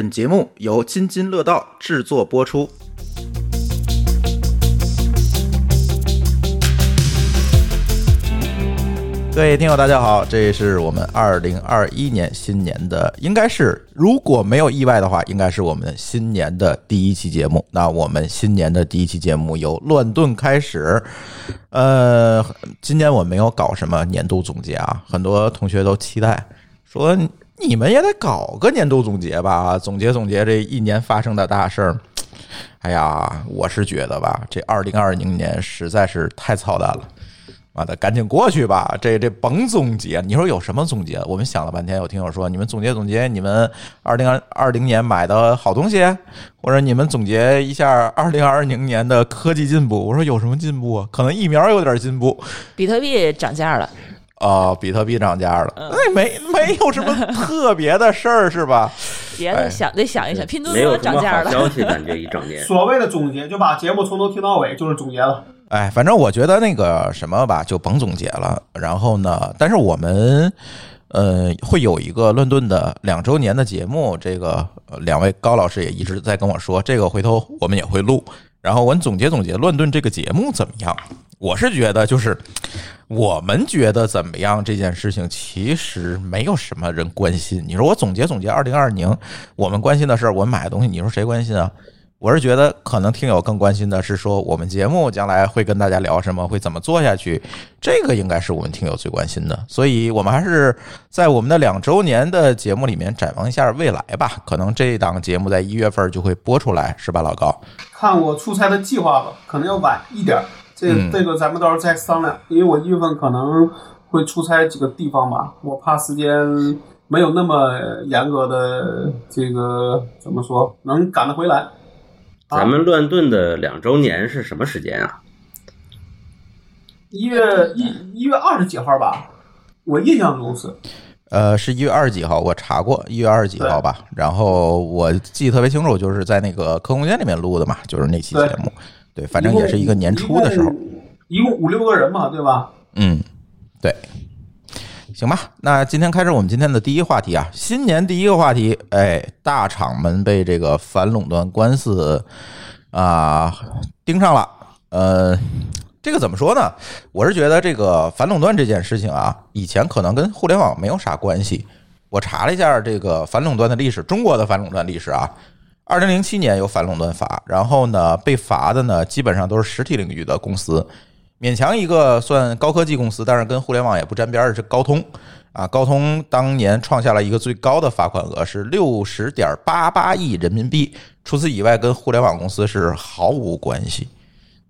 本节目由津津乐道制作播出。各位听友，大家好，这是我们二零二一年新年的，应该是如果没有意外的话，应该是我们新年的第一期节目。那我们新年的第一期节目由乱炖开始。呃，今年我没有搞什么年度总结啊，很多同学都期待说你们也得搞个年度总结吧，总结总结这一年发生的大事儿。哎呀，我是觉得吧，这二零二零年实在是太操蛋了。妈的，赶紧过去吧！这这甭总结，你说有什么总结？我们想了半天，有听友说你们总结总结你们二零二零年买的好东西，或者你们总结一下二零二零年的科技进步。我说有什么进步？可能疫苗有点进步，比特币涨价了。啊，比特币涨价了，那没没有什么特别的事儿是吧？别的想得想一想，拼多没有多涨价了。消息感觉一整年。所谓的总结，就把节目从头听到尾，就是总结了。哎，反正我觉得那个什么吧，就甭总结了。然后呢，但是我们呃会有一个乱炖的两周年的节目，这个两位高老师也一直在跟我说，这个回头我们也会录。然后我们总结总结乱炖这个节目怎么样？我是觉得就是我们觉得怎么样这件事情，其实没有什么人关心。你说我总结总结二零二零我们关心的事儿，我们买的东西，你说谁关心啊？我是觉得，可能听友更关心的是说，我们节目将来会跟大家聊什么，会怎么做下去，这个应该是我们听友最关心的。所以，我们还是在我们的两周年的节目里面展望一下未来吧。可能这档节目在一月份就会播出来，是吧，老高？看我出差的计划吧，可能要晚一点。这这个咱们到时候再商量，因为我一月份可能会出差几个地方吧，我怕时间没有那么严格的这个怎么说，能赶得回来。咱们乱炖的两周年是什么时间啊？一月一一月二十几号吧，我印象中是。呃，是一月二十几号，我查过，一月二十几号吧。然后我记得特别清楚，就是在那个客空间里面录的嘛，就是那期节目。对，反正也是一个年初的时候。一共五六个人嘛，对吧？嗯，对。行吧，那今天开始我们今天的第一话题啊，新年第一个话题，哎，大厂们被这个反垄断官司啊盯上了。呃，这个怎么说呢？我是觉得这个反垄断这件事情啊，以前可能跟互联网没有啥关系。我查了一下这个反垄断的历史，中国的反垄断历史啊，二零零七年有反垄断法，然后呢，被罚的呢基本上都是实体领域的公司。勉强一个算高科技公司，但是跟互联网也不沾边儿是高通啊。高通当年创下了一个最高的罚款额是六十点八八亿人民币，除此以外跟互联网公司是毫无关系。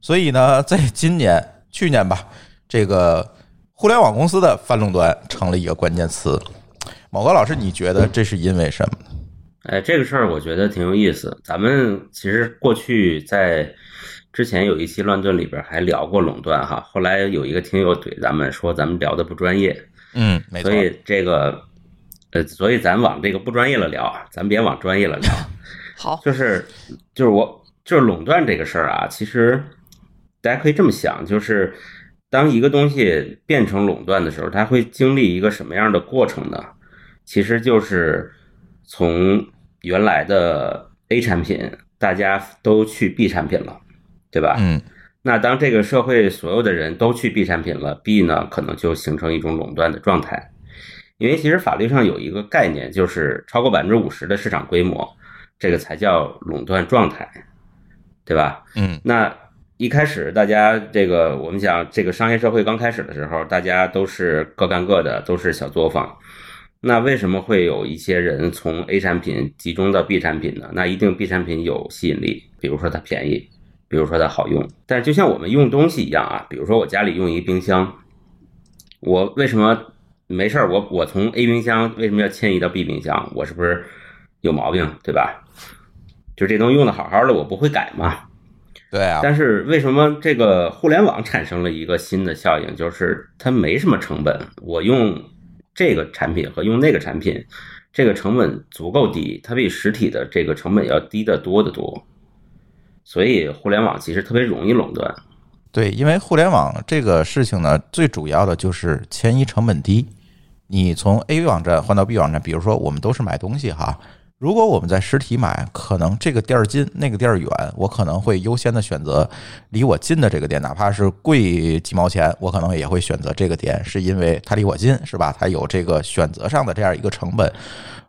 所以呢，在今年、去年吧，这个互联网公司的反垄断成了一个关键词。某个老师，你觉得这是因为什么？哎，这个事儿我觉得挺有意思。咱们其实过去在。之前有一期乱炖里边还聊过垄断哈，后来有一个听友怼咱们说咱们聊的不专业，嗯，没错，所以这个呃，所以咱往这个不专业了聊，咱别往专业了聊。好，就是就是我就是垄断这个事儿啊，其实大家可以这么想，就是当一个东西变成垄断的时候，它会经历一个什么样的过程呢？其实就是从原来的 A 产品，大家都去 B 产品了。对吧？嗯，那当这个社会所有的人都去 B 产品了，B 呢可能就形成一种垄断的状态，因为其实法律上有一个概念，就是超过百分之五十的市场规模，这个才叫垄断状态，对吧？嗯，那一开始大家这个我们讲这个商业社会刚开始的时候，大家都是各干各的，都是小作坊，那为什么会有一些人从 A 产品集中到 B 产品呢？那一定 B 产品有吸引力，比如说它便宜。比如说它好用，但是就像我们用东西一样啊，比如说我家里用一冰箱，我为什么没事儿？我我从 A 冰箱为什么要迁移到 B 冰箱？我是不是有毛病？对吧？就这东西用的好好的，我不会改嘛？对啊。但是为什么这个互联网产生了一个新的效应，就是它没什么成本，我用这个产品和用那个产品，这个成本足够低，它比实体的这个成本要低得多得多。所以互联网其实特别容易垄断，对，因为互联网这个事情呢，最主要的就是迁移成本低。你从 A 网站换到 B 网站，比如说我们都是买东西哈，如果我们在实体买，可能这个店儿近，那个店儿远，我可能会优先的选择离我近的这个店，哪怕是贵几毛钱，我可能也会选择这个店，是因为它离我近，是吧？它有这个选择上的这样一个成本。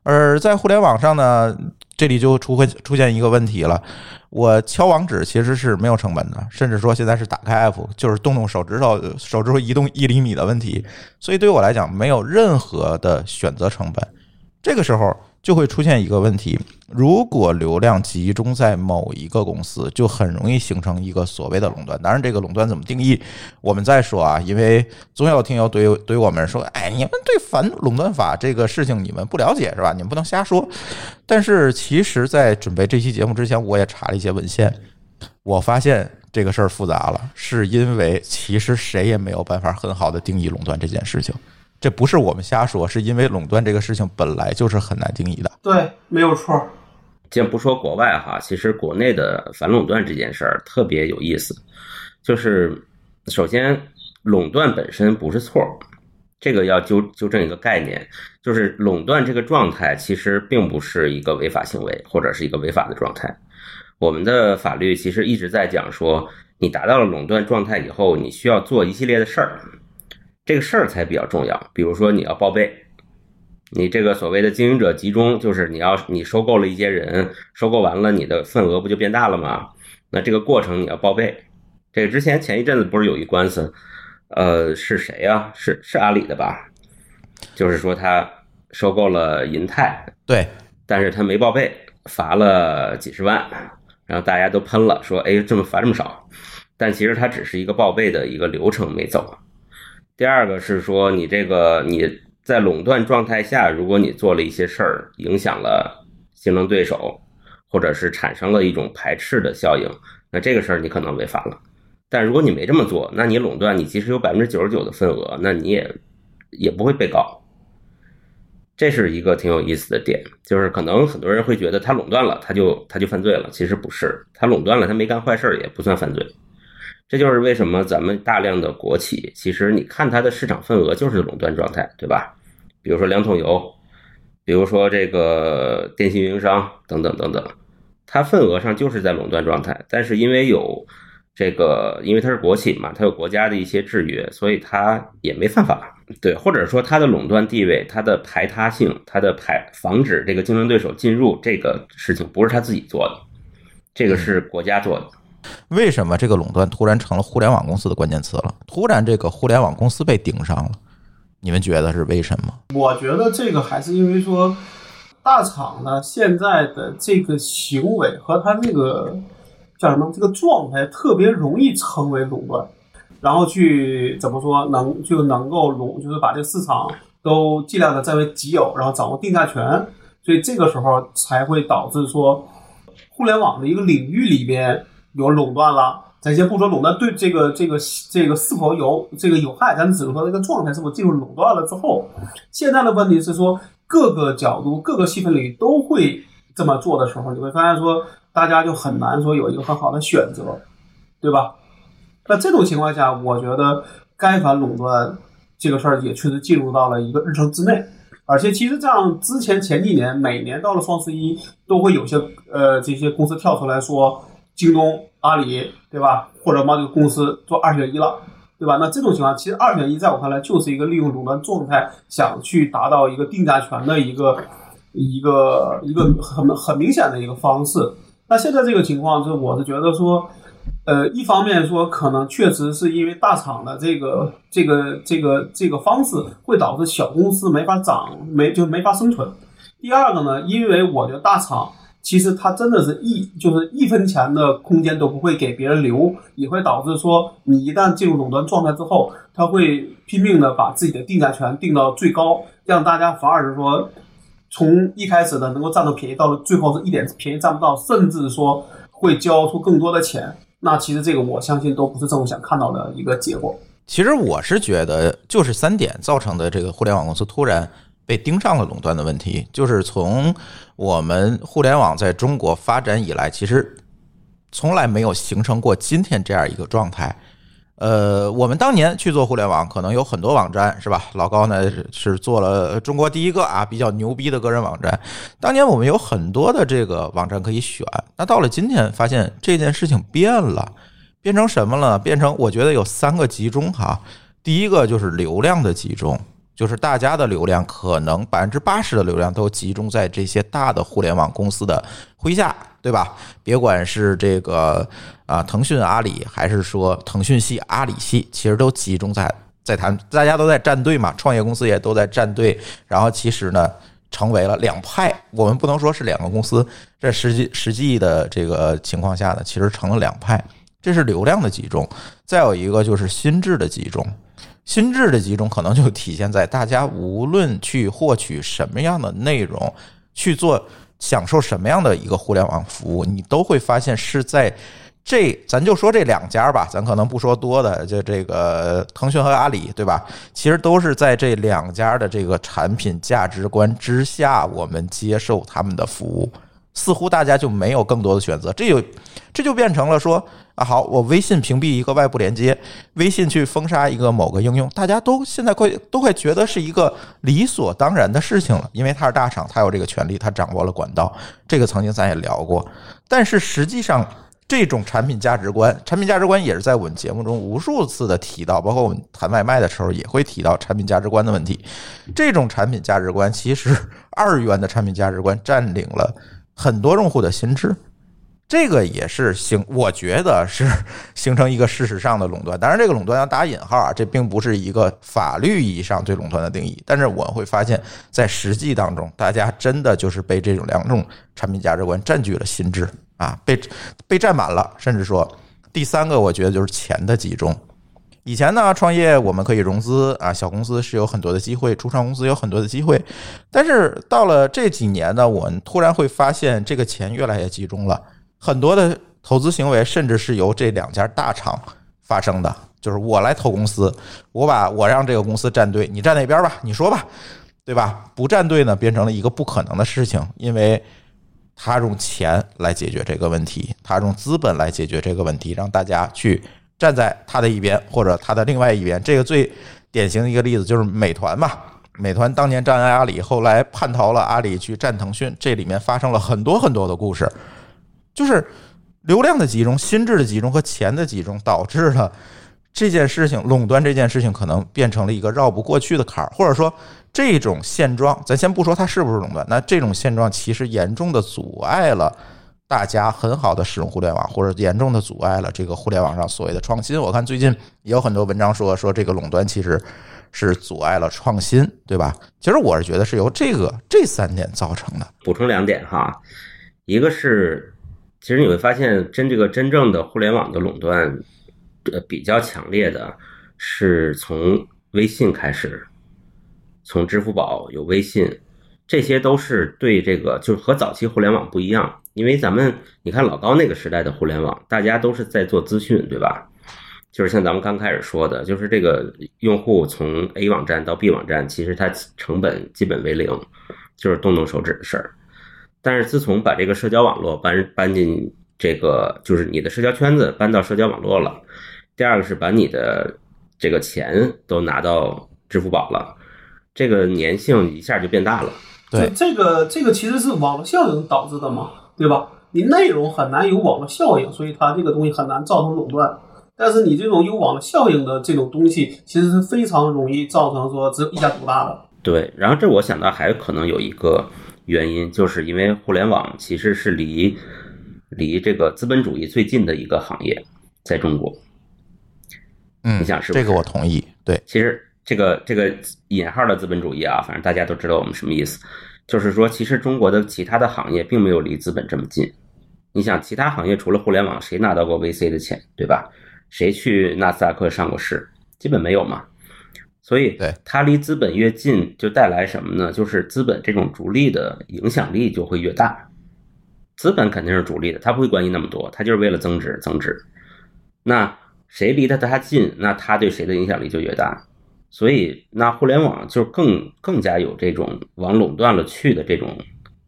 而在互联网上呢，这里就出会出现一个问题了，我敲网址其实是没有成本的，甚至说现在是打开 app 就是动动手指头，手指头移动一厘米的问题，所以对我来讲没有任何的选择成本。这个时候。就会出现一个问题：如果流量集中在某一个公司，就很容易形成一个所谓的垄断。当然，这个垄断怎么定义，我们再说啊。因为总有听友对对我们说：“哎，你们对反垄断法这个事情你们不了解是吧？你们不能瞎说。”但是，其实，在准备这期节目之前，我也查了一些文献，我发现这个事儿复杂了，是因为其实谁也没有办法很好的定义垄断这件事情。这不是我们瞎说，是因为垄断这个事情本来就是很难定义的。对，没有错。先不说国外哈，其实国内的反垄断这件事儿特别有意思。就是首先，垄断本身不是错，这个要纠纠正一个概念，就是垄断这个状态其实并不是一个违法行为或者是一个违法的状态。我们的法律其实一直在讲说，你达到了垄断状态以后，你需要做一系列的事儿。这个事儿才比较重要，比如说你要报备，你这个所谓的经营者集中，就是你要你收购了一些人，收购完了你的份额不就变大了吗？那这个过程你要报备。这个之前前一阵子不是有一官司，呃，是谁呀？是是阿里的吧？就是说他收购了银泰，对，但是他没报备，罚了几十万，然后大家都喷了，说哎，这么罚这么少，但其实他只是一个报备的一个流程没走。第二个是说，你这个你在垄断状态下，如果你做了一些事儿，影响了竞争对手，或者是产生了一种排斥的效应，那这个事儿你可能违法了。但如果你没这么做，那你垄断，你即使有百分之九十九的份额，那你也也不会被告。这是一个挺有意思的点，就是可能很多人会觉得他垄断了，他就他就犯罪了，其实不是，他垄断了，他没干坏事儿也不算犯罪。这就是为什么咱们大量的国企，其实你看它的市场份额就是垄断状态，对吧？比如说两桶油，比如说这个电信运营商等等等等，它份额上就是在垄断状态。但是因为有这个，因为它是国企嘛，它有国家的一些制约，所以它也没犯法。对，或者说它的垄断地位、它的排他性、它的排防止这个竞争对手进入这个事情，不是他自己做的，这个是国家做的。为什么这个垄断突然成了互联网公司的关键词了？突然这个互联网公司被盯上了，你们觉得是为什么？我觉得这个还是因为说，大厂呢现在的这个行为和他那个叫什么这个状态，特别容易成为垄断，然后去怎么说能就能够垄，就是把这个市场都尽量的占为己有，然后掌握定价权，所以这个时候才会导致说，互联网的一个领域里边。有垄断了，咱先不说垄断对这个这个这个是否有这个有害，咱只是说这个状态是否进入垄断了之后，现在的问题是说各个角度、各个细分领域都会这么做的时候，你会发现说大家就很难说有一个很好的选择，对吧？那这种情况下，我觉得该反垄断这个事儿也确实进入到了一个日程之内，而且其实这样之前前几年每年到了双十一都会有些呃这些公司跳出来说。京东、阿里，对吧？或者帮这个公司做二选一了，对吧？那这种情况，其实二选一在我看来就是一个利用垄断状态，想去达到一个定价权的一个一个一个很很明显的一个方式。那现在这个情况，就是我是觉得说，呃，一方面说可能确实是因为大厂的这个这个这个这个方式会导致小公司没法涨，没就没法生存。第二个呢，因为我觉得大厂。其实它真的是一就是一分钱的空间都不会给别人留，也会导致说你一旦进入垄断状态之后，他会拼命的把自己的定价权定到最高，让大家反而是说从一开始的能够占到便宜，到了最后是一点便宜占不到，甚至说会交出更多的钱。那其实这个我相信都不是政府想看到的一个结果。其实我是觉得就是三点造成的这个互联网公司突然。被盯上了垄断的问题，就是从我们互联网在中国发展以来，其实从来没有形成过今天这样一个状态。呃，我们当年去做互联网，可能有很多网站，是吧？老高呢是做了中国第一个啊比较牛逼的个人网站。当年我们有很多的这个网站可以选，那到了今天，发现这件事情变了，变成什么了？变成我觉得有三个集中哈。第一个就是流量的集中，就是大家的流量可能百分之八十的流量都集中在这些大的互联网公司的麾下，对吧？别管是这个。啊，腾讯、阿里，还是说腾讯系、阿里系，其实都集中在在谈，大家都在站队嘛，创业公司也都在站队，然后其实呢，成为了两派。我们不能说是两个公司，在实际实际的这个情况下呢，其实成了两派。这是流量的集中，再有一个就是心智的集中。心智的集中可能就体现在大家无论去获取什么样的内容，去做享受什么样的一个互联网服务，你都会发现是在。这咱就说这两家吧，咱可能不说多的，就这个腾讯和阿里，对吧？其实都是在这两家的这个产品价值观之下，我们接受他们的服务，似乎大家就没有更多的选择。这就这就变成了说啊，好，我微信屏蔽一个外部连接，微信去封杀一个某个应用，大家都现在会都会觉得是一个理所当然的事情了，因为它是大厂，它有这个权利，它掌握了管道。这个曾经咱也聊过，但是实际上。这种产品价值观，产品价值观也是在我们节目中无数次的提到，包括我们谈外卖的时候也会提到产品价值观的问题。这种产品价值观其实二元的产品价值观占领了很多用户的心智，这个也是形，我觉得是 形成一个事实上的垄断。当然，这个垄断要打引号啊，这并不是一个法律意义上对垄断的定义。但是我会发现，在实际当中，大家真的就是被这种两种产品价值观占据了心智。啊，被被占满了，甚至说，第三个我觉得就是钱的集中。以前呢，创业我们可以融资啊，小公司是有很多的机会，初创公司有很多的机会。但是到了这几年呢，我们突然会发现这个钱越来越集中了，很多的投资行为甚至是由这两家大厂发生的，就是我来投公司，我把我让这个公司站队，你站哪边吧，你说吧，对吧？不站队呢，变成了一个不可能的事情，因为。他用钱来解决这个问题，他用资本来解决这个问题，让大家去站在他的一边或者他的另外一边。这个最典型的一个例子就是美团嘛，美团当年占阿里，后来叛逃了，阿里去站腾讯，这里面发生了很多很多的故事，就是流量的集中、心智的集中和钱的集中，导致了这件事情垄断这件事情可能变成了一个绕不过去的坎儿，或者说。这种现状，咱先不说它是不是垄断，那这种现状其实严重的阻碍了大家很好的使用互联网，或者严重的阻碍了这个互联网上所谓的创新。我看最近也有很多文章说，说这个垄断其实是阻碍了创新，对吧？其实我是觉得是由这个这三点造成的。补充两点哈，一个是，其实你会发现，真这个真正的互联网的垄断，呃，比较强烈的是从微信开始。从支付宝有微信，这些都是对这个就是和早期互联网不一样，因为咱们你看老高那个时代的互联网，大家都是在做资讯，对吧？就是像咱们刚开始说的，就是这个用户从 A 网站到 B 网站，其实它成本基本为零，就是动动手指的事儿。但是自从把这个社交网络搬搬进这个，就是你的社交圈子搬到社交网络了，第二个是把你的这个钱都拿到支付宝了。这个粘性一下就变大了，对，这个这个其实是网络效应导致的嘛，对吧？你内容很难有网络效应，所以它这个东西很难造成垄断。但是你这种有网络效应的这种东西，其实是非常容易造成说只有一家独大的。对，然后这我想到还可能有一个原因，就是因为互联网其实是离离这个资本主义最近的一个行业，在中国。嗯，你想是这个我同意。对，其实。这个这个引号的资本主义啊，反正大家都知道我们什么意思，就是说，其实中国的其他的行业并没有离资本这么近。你想，其他行业除了互联网，谁拿到过 VC 的钱，对吧？谁去纳斯达克上过市？基本没有嘛。所以，它离资本越近，就带来什么呢？就是资本这种逐利的影响力就会越大。资本肯定是逐利的，他不会关心那么多，他就是为了增值增值。那谁离得他近，那他对谁的影响力就越大。所以，那互联网就更更加有这种往垄断了去的这种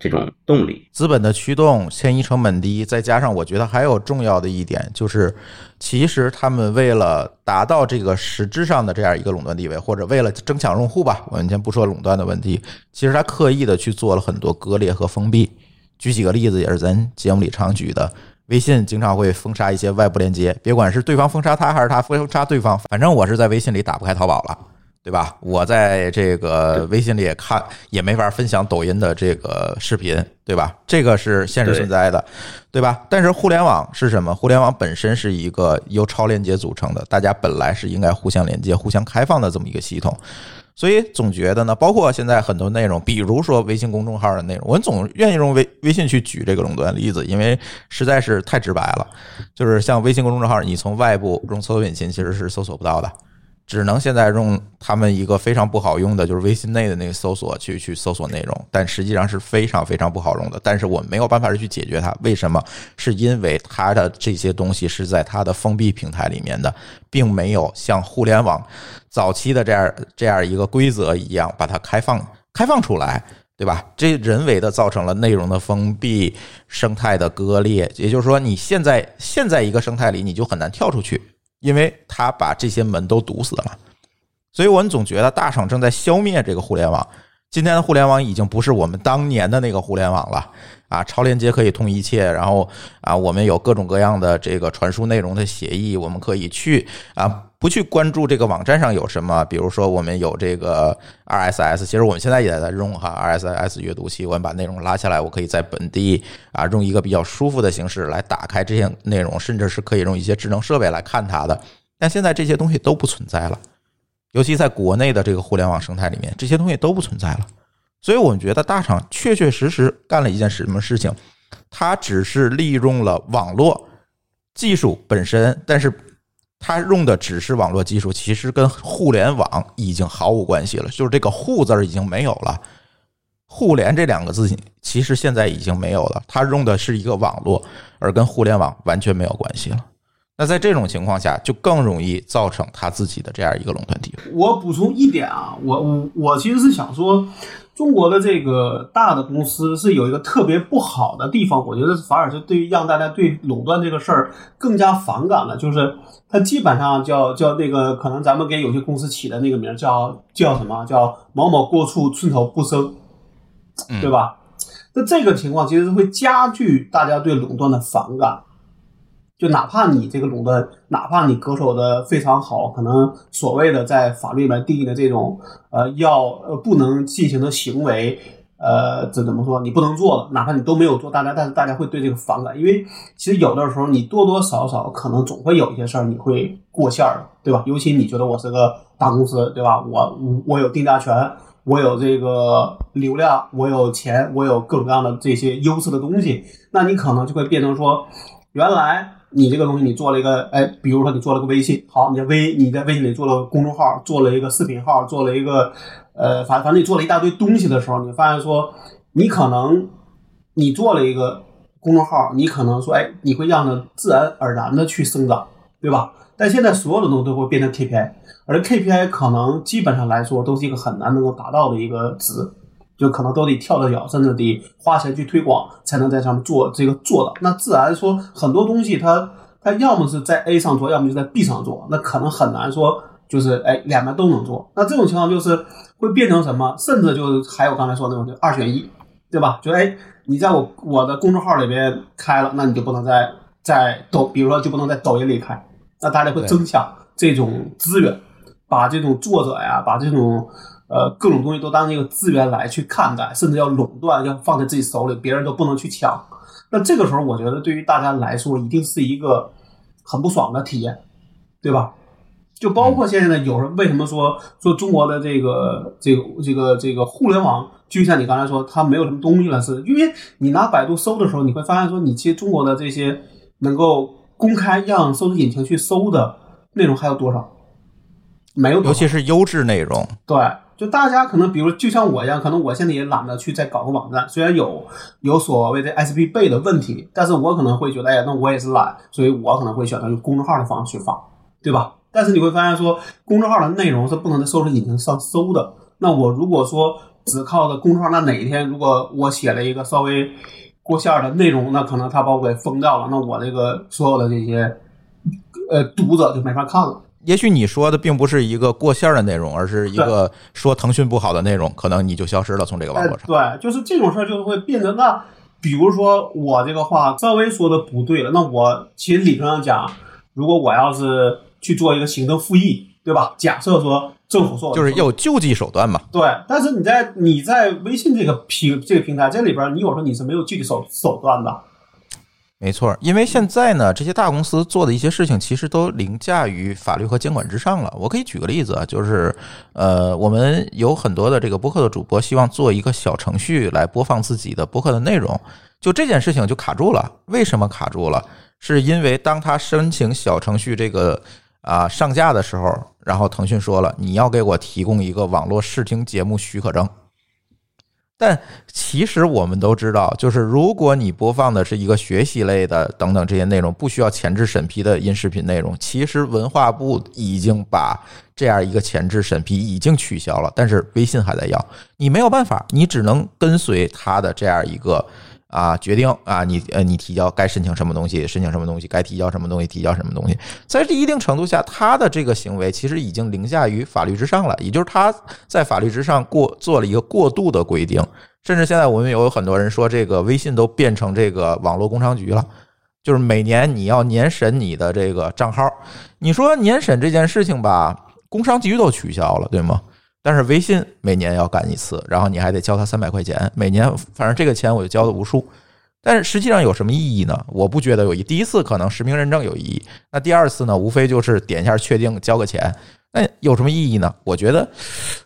这种动力。资本的驱动，迁移成本低，再加上我觉得还有重要的一点就是，其实他们为了达到这个实质上的这样一个垄断地位，或者为了争抢用户吧，我们先不说垄断的问题，其实他刻意的去做了很多割裂和封闭。举几个例子，也是咱节目里常举的。微信经常会封杀一些外部链接，别管是对方封杀他，还是他封杀对方，反正我是在微信里打不开淘宝了，对吧？我在这个微信里也看也没法分享抖音的这个视频，对吧？这个是现实存在的，对吧？但是互联网是什么？互联网本身是一个由超链接组成的，大家本来是应该互相连接、互相开放的这么一个系统。所以总觉得呢，包括现在很多内容，比如说微信公众号的内容，我们总愿意用微微信去举这个垄断例子，因为实在是太直白了。就是像微信公众号，你从外部用搜索引擎其实是搜索不到的。只能现在用他们一个非常不好用的，就是微信内的那个搜索去去搜索内容，但实际上是非常非常不好用的。但是我没有办法去解决它，为什么？是因为它的这些东西是在它的封闭平台里面的，并没有像互联网早期的这样这样一个规则一样把它开放开放出来，对吧？这人为的造成了内容的封闭、生态的割裂。也就是说，你现在现在一个生态里，你就很难跳出去。因为他把这些门都堵死了，所以我们总觉得大厂正在消灭这个互联网。今天的互联网已经不是我们当年的那个互联网了啊！超链接可以通一切，然后啊，我们有各种各样的这个传输内容的协议，我们可以去啊。不去关注这个网站上有什么，比如说我们有这个 RSS，其实我们现在也在用哈 RSS 阅读器，我们把内容拉下来，我可以在本地啊用一个比较舒服的形式来打开这些内容，甚至是可以用一些智能设备来看它的。但现在这些东西都不存在了，尤其在国内的这个互联网生态里面，这些东西都不存在了。所以我们觉得大厂确确实实干了一件什么事情，它只是利用了网络技术本身，但是。它用的只是网络技术，其实跟互联网已经毫无关系了。就是这个“互”字已经没有了，“互联”这两个字其实现在已经没有了。它用的是一个网络，而跟互联网完全没有关系了。那在这种情况下，就更容易造成他自己的这样一个垄断地位。我补充一点啊，我我我其实是想说。中国的这个大的公司是有一个特别不好的地方，我觉得反而是对于让大家对垄断这个事儿更加反感了。就是它基本上叫叫那个，可能咱们给有些公司起的那个名叫叫什么叫某某过处寸草不生，对吧？那这个情况其实是会加剧大家对垄断的反感。就哪怕你这个垄断，哪怕你恪守的非常好，可能所谓的在法律里面定义的这种呃要呃不能进行的行为，呃这怎么说？你不能做了，哪怕你都没有做，大家但是大家会对这个反感，因为其实有的时候你多多少少可能总会有一些事儿你会过线儿，对吧？尤其你觉得我是个大公司，对吧？我我有定价权，我有这个流量，我有钱，我有各种各样的这些优势的东西，那你可能就会变成说，原来。你这个东西，你做了一个，哎，比如说你做了个微信，好，你在微你在微信里做了公众号，做了一个视频号，做了一个，呃，反反正你做了一大堆东西的时候，你发现说，你可能你做了一个公众号，你可能说，哎，你会让它自然而然的去生长，对吧？但现在所有的东西都会变成 KPI，而 KPI 可能基本上来说都是一个很难能够达到的一个值。就可能都得跳着脚，甚至得花钱去推广，才能在上面做这个做的。那自然说很多东西，它它要么是在 A 上做，要么就在 B 上做，那可能很难说就是哎两边都能做。那这种情况就是会变成什么？甚至就是还有刚才说那种就二选一，对吧？就哎你在我我的公众号里边开了，那你就不能在在抖，比如说就不能在抖音里开，那大家会争抢这种资源，把这种作者呀，把这种。呃，各种东西都当一个资源来去看待，甚至要垄断，要放在自己手里，别人都不能去抢。那这个时候，我觉得对于大家来说，一定是一个很不爽的体验，对吧？就包括现在呢，有人为什么说说中国的这个这个这个这个互联网，就像你刚才说，它没有什么东西了，是因为你拿百度搜的时候，你会发现说，你其实中国的这些能够公开让搜索引擎去搜的内容还有多少？没有，尤其是优质内容，对。就大家可能，比如就像我一样，可能我现在也懒得去再搞个网站。虽然有有所谓的 SP 背的问题，但是我可能会觉得，哎呀，那我也是懒，所以我可能会选择用公众号的方式去发，对吧？但是你会发现说，公众号的内容是不能在搜索引擎上搜的。那我如果说只靠着公众号，那哪一天如果我写了一个稍微过线的内容，那可能他把我给封掉了，那我这个所有的这些呃读者就没法看了。也许你说的并不是一个过线的内容，而是一个说腾讯不好的内容，可能你就消失了从这个网络上。对，就是这种事儿，就会变成那，比如说我这个话稍微说的不对了，那我其实理论上讲，如果我要是去做一个行政复议，对吧？假设说政府说就是有救济手段嘛。对，但是你在你在微信这个平这个平台这里边，你有时候你是没有具体手手段的。没错，因为现在呢，这些大公司做的一些事情，其实都凌驾于法律和监管之上了。我可以举个例子啊，就是呃，我们有很多的这个播客的主播希望做一个小程序来播放自己的播客的内容，就这件事情就卡住了。为什么卡住了？是因为当他申请小程序这个啊上架的时候，然后腾讯说了，你要给我提供一个网络视听节目许可证。但其实我们都知道，就是如果你播放的是一个学习类的等等这些内容，不需要前置审批的音视频内容，其实文化部已经把这样一个前置审批已经取消了，但是微信还在要，你没有办法，你只能跟随他的这样一个。啊，决定啊，你呃，你提交该申请什么东西，申请什么东西，该提交什么东西，提交什么东西。在这一定程度下，他的这个行为其实已经凌驾于法律之上了，也就是他在法律之上过做了一个过度的规定。甚至现在我们有很多人说，这个微信都变成这个网络工商局了，就是每年你要年审你的这个账号。你说年审这件事情吧，工商局都取消了，对吗？但是微信每年要干一次，然后你还得交他三百块钱，每年反正这个钱我就交了无数。但是实际上有什么意义呢？我不觉得有意义。第一次可能实名认证有意义，那第二次呢？无非就是点一下确定，交个钱，那有什么意义呢？我觉得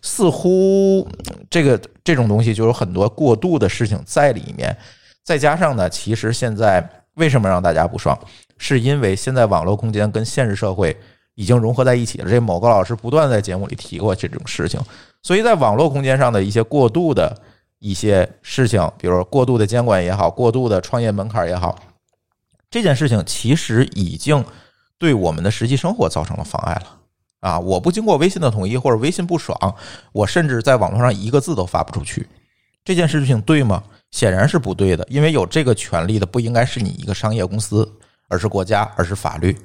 似乎这个这种东西就有很多过度的事情在里面。再加上呢，其实现在为什么让大家不爽？是因为现在网络空间跟现实社会。已经融合在一起了。这某个老师不断在节目里提过这种事情，所以在网络空间上的一些过度的一些事情，比如过度的监管也好，过度的创业门槛也好，这件事情其实已经对我们的实际生活造成了妨碍了啊！我不经过微信的同意，或者微信不爽，我甚至在网络上一个字都发不出去。这件事情对吗？显然是不对的，因为有这个权利的不应该是你一个商业公司，而是国家，而是法律。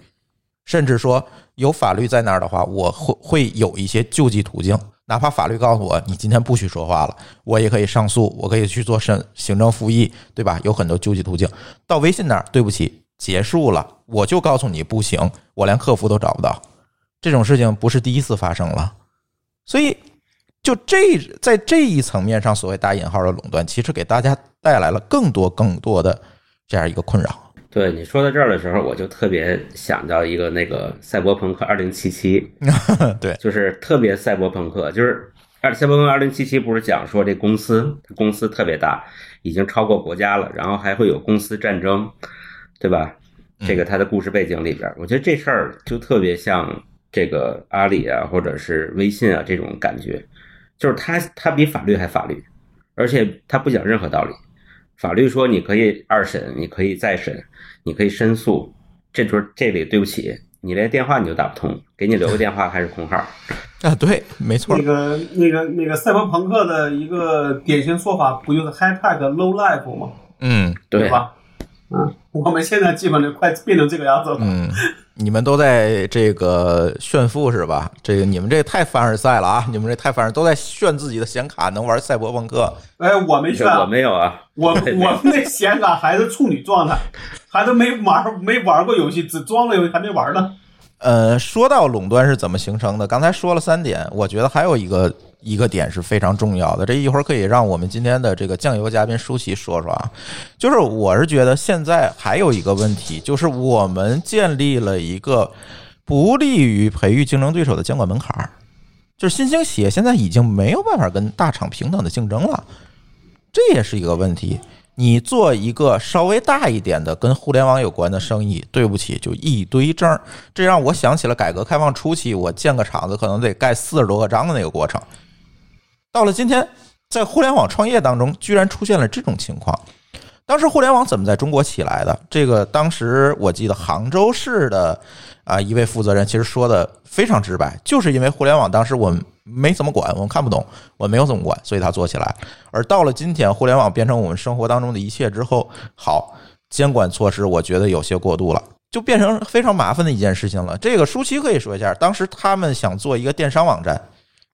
甚至说有法律在那儿的话，我会会有一些救济途径，哪怕法律告诉我你今天不许说话了，我也可以上诉，我可以去做审行政复议，对吧？有很多救济途径。到微信那儿，对不起，结束了，我就告诉你不行，我连客服都找不到。这种事情不是第一次发生了，所以就这在这一层面上，所谓打引号的垄断，其实给大家带来了更多更多的这样一个困扰。对你说到这儿的时候，我就特别想到一个那个赛博朋克二零七七，对，就是特别赛博朋克，就是二赛博朋克二零七七不是讲说这公司公司特别大，已经超过国家了，然后还会有公司战争，对吧？这个它的故事背景里边，我觉得这事儿就特别像这个阿里啊，或者是微信啊这种感觉，就是它它比法律还法律，而且它不讲任何道理。法律说你可以二审，你可以再审，你可以申诉，这就是这里对不起，你连电话你都打不通，给你留个电话还是空号啊？对，没错。那个那个那个赛博朋克的一个典型说法不就是 high tech low life 吗？嗯，对吧？嗯，我们现在基本就快变成这个样子了。嗯。你们都在这个炫富是吧？这个你们这太凡尔赛了啊！你们这太凡尔，都在炫自己的显卡能玩赛博朋克。哎，我没炫，我没有啊。我 我那显卡还是处女状态，还都没玩没玩过游戏，只装了游戏还没玩呢。呃，说到垄断是怎么形成的，刚才说了三点，我觉得还有一个。一个点是非常重要的，这一会儿可以让我们今天的这个酱油嘉宾舒淇说说啊。就是我是觉得现在还有一个问题，就是我们建立了一个不利于培育竞争对手的监管门槛儿，就是新兴企业现在已经没有办法跟大厂平等的竞争了，这也是一个问题。你做一个稍微大一点的跟互联网有关的生意，对不起，就一堆证儿，这让我想起了改革开放初期，我建个厂子可能得盖四十多个章的那个过程。到了今天，在互联网创业当中，居然出现了这种情况。当时互联网怎么在中国起来的？这个当时我记得杭州市的啊一位负责人其实说的非常直白，就是因为互联网当时我们没怎么管，我们看不懂，我没有怎么管，所以他做起来。而到了今天，互联网变成我们生活当中的一切之后，好，监管措施我觉得有些过度了。就变成非常麻烦的一件事情了。这个舒淇可以说一下，当时他们想做一个电商网站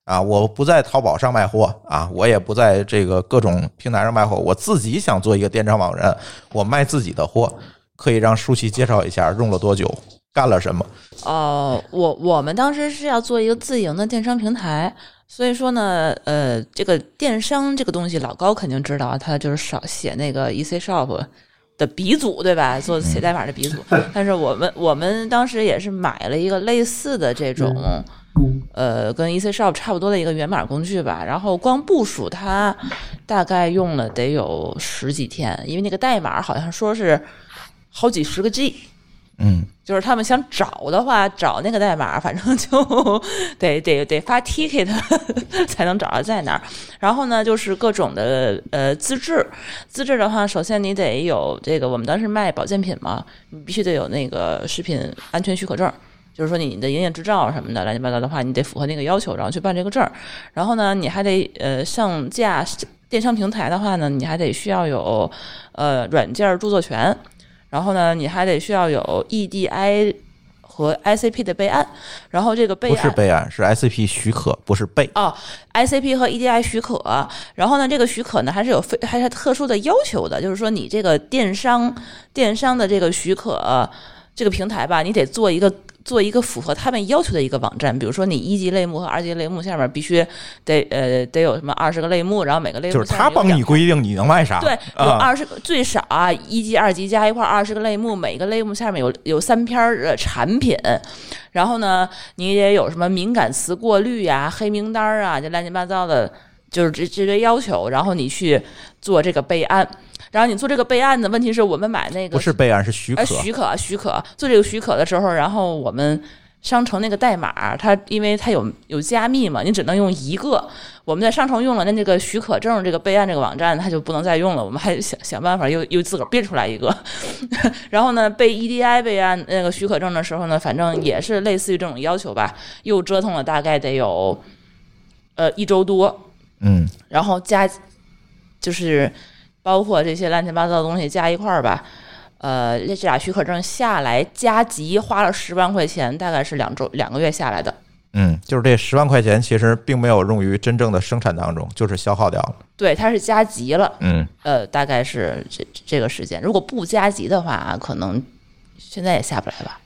啊，我不在淘宝上卖货啊，我也不在这个各种平台上卖货，我自己想做一个电商网站，我卖自己的货，可以让舒淇介绍一下用了多久，干了什么？哦，我我们当时是要做一个自营的电商平台，所以说呢，呃，这个电商这个东西，老高肯定知道，他就是少写那个 EC Shop。的鼻祖对吧？做写代码的鼻祖，但是我们我们当时也是买了一个类似的这种，呃，跟 EC Shop 差不多的一个源码工具吧。然后光部署它，大概用了得有十几天，因为那个代码好像说是好几十个 G。嗯，就是他们想找的话，找那个代码，反正就 得得得发 ticket 才能找到在哪儿。然后呢，就是各种的呃资质，资质的话，首先你得有这个，我们当时卖保健品嘛，你必须得有那个食品安全许可证，就是说你的营业执照什么的，乱七八糟的话，你得符合那个要求，然后去办这个证儿。然后呢，你还得呃上架电商平台的话呢，你还得需要有呃软件著作权。然后呢，你还得需要有 EDI 和 ICP 的备案。然后这个备案不是备案，是 ICP 许可，不是备。哦，ICP 和 EDI 许可。然后呢，这个许可呢还是有非还是特殊的要求的，就是说你这个电商电商的这个许可这个平台吧，你得做一个。做一个符合他们要求的一个网站，比如说你一级类目和二级类目下面必须得呃得有什么二十个类目，然后每个类目就是他帮你规定你能卖啥，对，有二十个最少啊，一级二级加一块二十个类目，每个类目下面有有三篇儿产品，然后呢你也有什么敏感词过滤呀、黑名单啊，这乱七八糟的，就是这这些要求，然后你去做这个备案。然后你做这个备案的问题是我们买那个不是备案是许可，许可许可做这个许可的时候，然后我们商城那个代码，它因为它有有加密嘛，你只能用一个。我们在商城用了那那个许可证，这个备案这个网站，它就不能再用了。我们还想想办法又又自个儿编出来一个。然后呢，备 EDI 备案那个许可证的时候呢，反正也是类似于这种要求吧，又折腾了大概得有呃一周多。嗯，然后加就是。包括这些乱七八糟的东西加一块儿吧，呃，这俩许可证下来加急花了十万块钱，大概是两周两个月下来的。嗯，就是这十万块钱其实并没有用于真正的生产当中，就是消耗掉了。对，它是加急了。嗯，呃，大概是这这个时间。如果不加急的话，可能现在也下不来吧。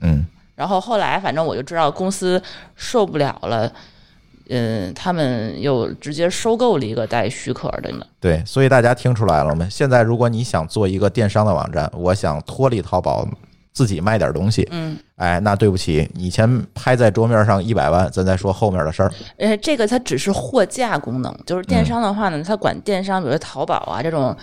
嗯。然后后来，反正我就知道公司受不了了。嗯，他们又直接收购了一个带许可的呢。对，所以大家听出来了吗？现在如果你想做一个电商的网站，我想脱离淘宝，自己卖点东西，嗯，哎，那对不起，以前拍在桌面上一百万，咱再说后面的事儿。呃，这个它只是货架功能，就是电商的话呢，它管电商，比如说淘宝啊这种，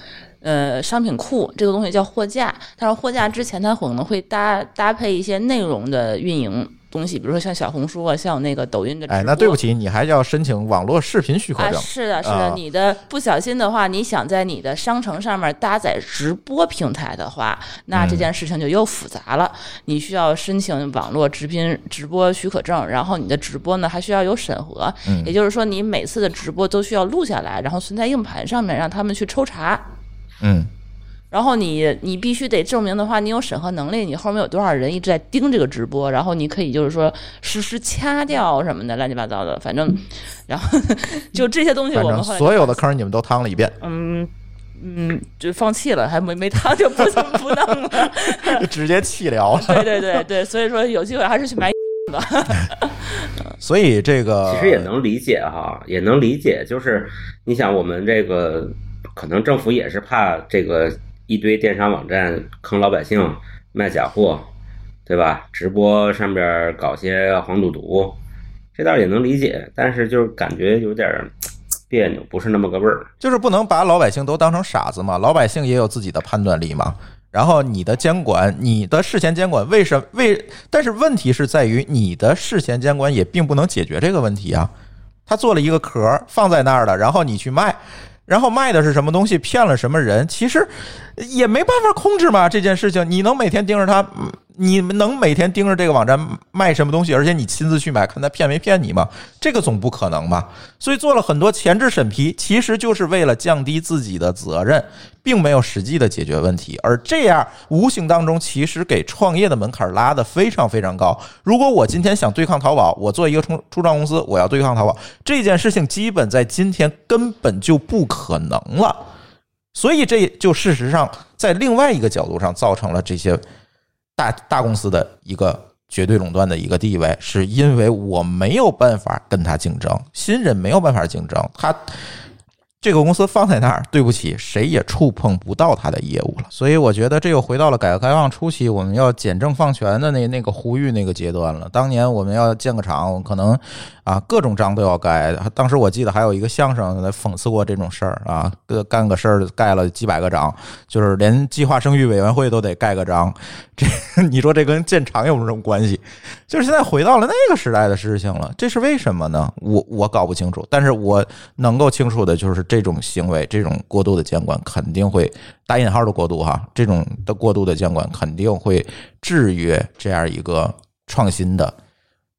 呃，商品库这个东西叫货架，但是货架之前它可能会搭搭配一些内容的运营。东西，比如说像小红书啊，像那个抖音的。哎，那对不起，你还要申请网络视频许可证。是的，是的，你的不小心的话，你想在你的商城上面搭载直播平台的话，那这件事情就又复杂了。你需要申请网络直频直播许可证，然后你的直播呢还需要有审核，也就是说你每次的直播都需要录下来，然后存在硬盘上面，让他们去抽查。嗯。然后你你必须得证明的话，你有审核能力，你后面有多少人一直在盯这个直播，然后你可以就是说实时掐掉什么的乱七八糟的，反正，然后就这些东西我们所有的坑你们都趟了一遍，嗯嗯，就放弃了，还没没趟就不不弄了，直接弃疗了。对对对对，所以说有机会还是去买吧。所以这个其实也能理解哈，也能理解，就是你想我们这个可能政府也是怕这个。一堆电商网站坑老百姓卖假货，对吧？直播上边搞些黄赌毒，这倒也能理解，但是就是感觉有点别扭，不是那么个味儿。就是不能把老百姓都当成傻子嘛，老百姓也有自己的判断力嘛。然后你的监管，你的事前监管，为什么为？但是问题是在于你的事前监管也并不能解决这个问题啊。他做了一个壳放在那儿了，然后你去卖。然后卖的是什么东西？骗了什么人？其实也没办法控制嘛。这件事情，你能每天盯着他你们能每天盯着这个网站卖什么东西，而且你亲自去买，看他骗没骗你吗？这个总不可能吧？所以做了很多前置审批，其实就是为了降低自己的责任，并没有实际的解决问题。而这样无形当中，其实给创业的门槛拉得非常非常高。如果我今天想对抗淘宝，我做一个初初创公司，我要对抗淘宝这件事情，基本在今天根本就不可能了。所以这就事实上在另外一个角度上造成了这些。大大公司的一个绝对垄断的一个地位，是因为我没有办法跟他竞争，新人没有办法竞争，他这个公司放在那儿，对不起，谁也触碰不到他的业务了。所以我觉得这又回到了改革开放初期，我们要简政放权的那那个呼吁那个阶段了。当年我们要建个厂，可能。啊，各种章都要盖。当时我记得还有一个相声来讽刺过这种事儿啊，干个事儿盖了几百个章，就是连计划生育委员会都得盖个章。这 你说这跟建厂有什么关系？就是现在回到了那个时代的事情了，这是为什么呢？我我搞不清楚。但是我能够清楚的就是这种行为，这种过度的监管肯定会打引号的过度哈，这种的过度的监管肯定会制约这样一个创新的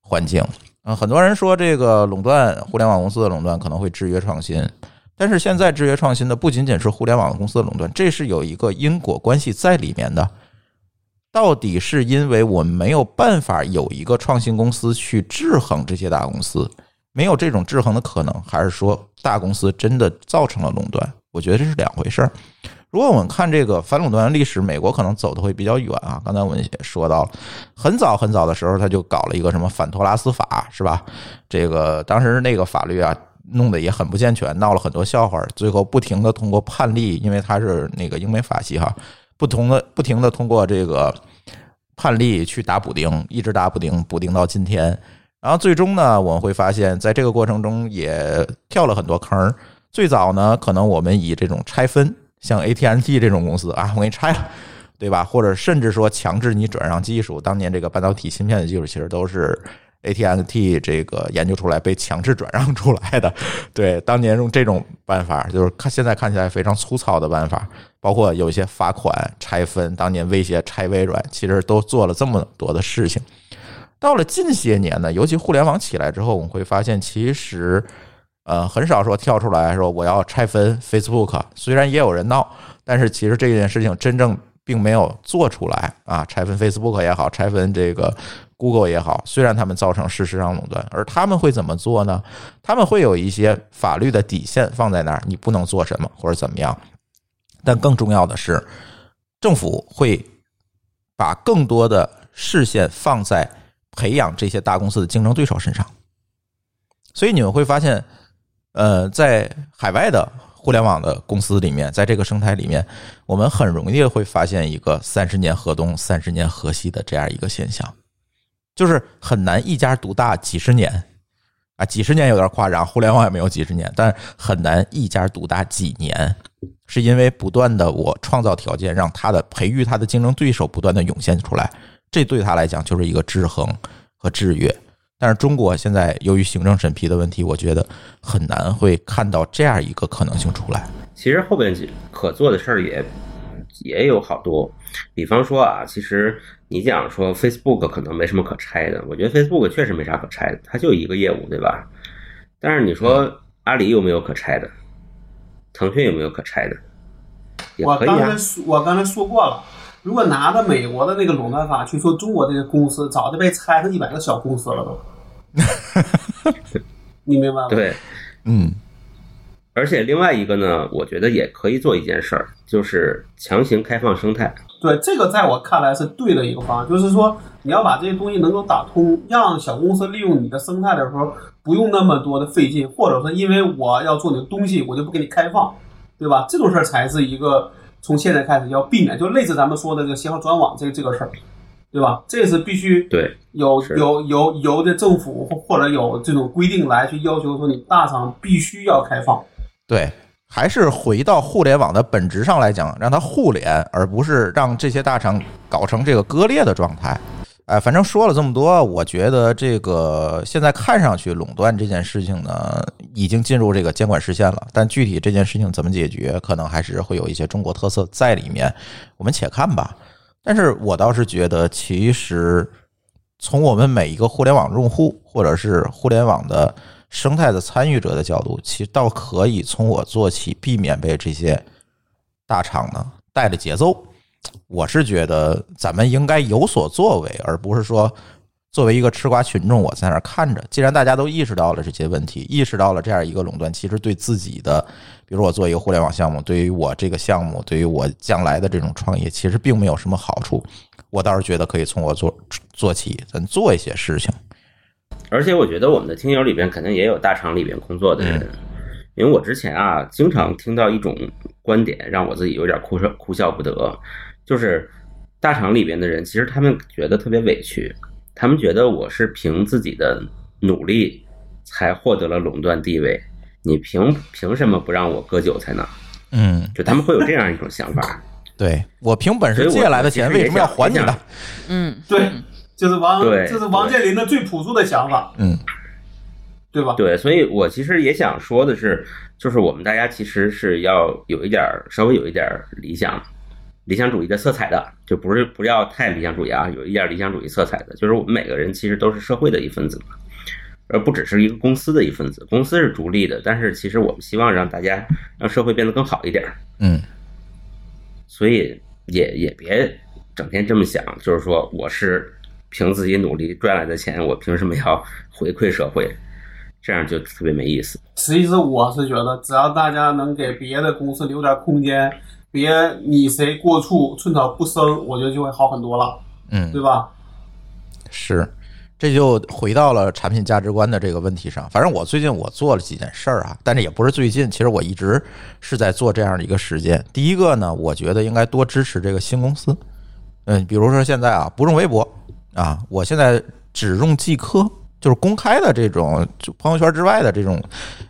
环境。嗯，很多人说这个垄断，互联网公司的垄断可能会制约创新，但是现在制约创新的不仅仅是互联网公司的垄断，这是有一个因果关系在里面的。到底是因为我们没有办法有一个创新公司去制衡这些大公司，没有这种制衡的可能，还是说大公司真的造成了垄断？我觉得这是两回事儿。如果我们看这个反垄断历史，美国可能走的会比较远啊。刚才我们也说到了，很早很早的时候，他就搞了一个什么反托拉斯法，是吧？这个当时那个法律啊，弄得也很不健全，闹了很多笑话。最后不停的通过判例，因为他是那个英美法系哈，不同的不停的通过这个判例去打补丁，一直打补丁，补丁到今天。然后最终呢，我们会发现，在这个过程中也跳了很多坑。最早呢，可能我们以这种拆分。像 AT&T 这种公司啊，我给你拆了，对吧？或者甚至说强制你转让技术。当年这个半导体芯片的技术，其实都是 AT&T 这个研究出来，被强制转让出来的。对，当年用这种办法，就是看现在看起来非常粗糙的办法，包括有一些罚款、拆分，当年威胁拆微软，其实都做了这么多的事情。到了近些年呢，尤其互联网起来之后，我们会发现其实。呃，很少说跳出来说我要拆分 Facebook，虽然也有人闹，但是其实这件事情真正并没有做出来啊。拆分 Facebook 也好，拆分这个 Google 也好，虽然他们造成事实上垄断，而他们会怎么做呢？他们会有一些法律的底线放在那儿，你不能做什么或者怎么样。但更重要的是，政府会把更多的视线放在培养这些大公司的竞争对手身上，所以你们会发现。呃，在海外的互联网的公司里面，在这个生态里面，我们很容易会发现一个三十年河东、三十年河西的这样一个现象，就是很难一家独大几十年。啊，几十年有点夸张，互联网也没有几十年，但很难一家独大几年，是因为不断的我创造条件，让他的培育他的竞争对手不断的涌现出来，这对他来讲就是一个制衡和制约。但是中国现在由于行政审批的问题，我觉得很难会看到这样一个可能性出来。其实后边可做的事儿也也有好多，比方说啊，其实你讲说 Facebook 可能没什么可拆的，我觉得 Facebook 确实没啥可拆的，它就一个业务，对吧？但是你说阿里有没有可拆的？腾讯有没有可拆的？我刚才，我刚才说过了。如果拿着美国的那个垄断法去说中国这些公司，早就被拆成一百个小公司了都。你明白吗？对，嗯。而且另外一个呢，我觉得也可以做一件事儿，就是强行开放生态。对，这个在我看来是对的一个方案，就是说你要把这些东西能够打通，让小公司利用你的生态的时候不用那么多的费劲，或者说因为我要做你的东西，我就不给你开放，对吧？这种事儿才是一个。从现在开始要避免，就类似咱们说的这个信号转网这这个事儿，对吧？这是必须对有有有由的政府或或者有这种规定来去要求说你大厂必须要开放。对，还是回到互联网的本质上来讲，让它互联，而不是让这些大厂搞成这个割裂的状态。哎，反正说了这么多，我觉得这个现在看上去垄断这件事情呢，已经进入这个监管视线了。但具体这件事情怎么解决，可能还是会有一些中国特色在里面。我们且看吧。但是我倒是觉得，其实从我们每一个互联网用户或者是互联网的生态的参与者的角度，其实倒可以从我做起，避免被这些大厂呢带着节奏。我是觉得咱们应该有所作为，而不是说作为一个吃瓜群众，我在那儿看着。既然大家都意识到了这些问题，意识到了这样一个垄断，其实对自己的，比如我做一个互联网项目，对于我这个项目，对于我将来的这种创业，其实并没有什么好处。我倒是觉得可以从我做做起，咱做一些事情。而且我觉得我们的听友里边肯定也有大厂里边工作的人，因为我之前啊经常听到一种观点，让我自己有点哭笑哭笑不得，就是大厂里边的人其实他们觉得特别委屈，他们觉得我是凭自己的努力才获得了垄断地位，你凭凭什么不让我割韭菜呢？嗯，就他们会有这样一种想法。对我凭本事借来的钱，为什么要还你呢？嗯，对，就是王，对这是王健林的最朴素的想法，嗯，对吧？对，所以我其实也想说的是，就是我们大家其实是要有一点儿稍微有一点儿理想、理想主义的色彩的，就不是不要太理想主义啊，有一点理想主义色彩的，就是我们每个人其实都是社会的一份子嘛，而不只是一个公司的一份子。公司是逐利的，但是其实我们希望让大家让社会变得更好一点儿，嗯，所以也也别整天这么想，就是说我是凭自己努力赚来的钱，我凭什么要回馈社会？这样就特别没意思。其实我是觉得，只要大家能给别的公司留点空间，别你谁过处寸草不生，我觉得就会好很多了，嗯对吧？是，这就回到了产品价值观的这个问题上。反正我最近我做了几件事儿啊，但是也不是最近，其实我一直是在做这样的一个实践。第一个呢，我觉得应该多支持这个新公司。嗯，比如说现在啊，不用微博啊，我现在只用即刻，就是公开的这种，就朋友圈之外的这种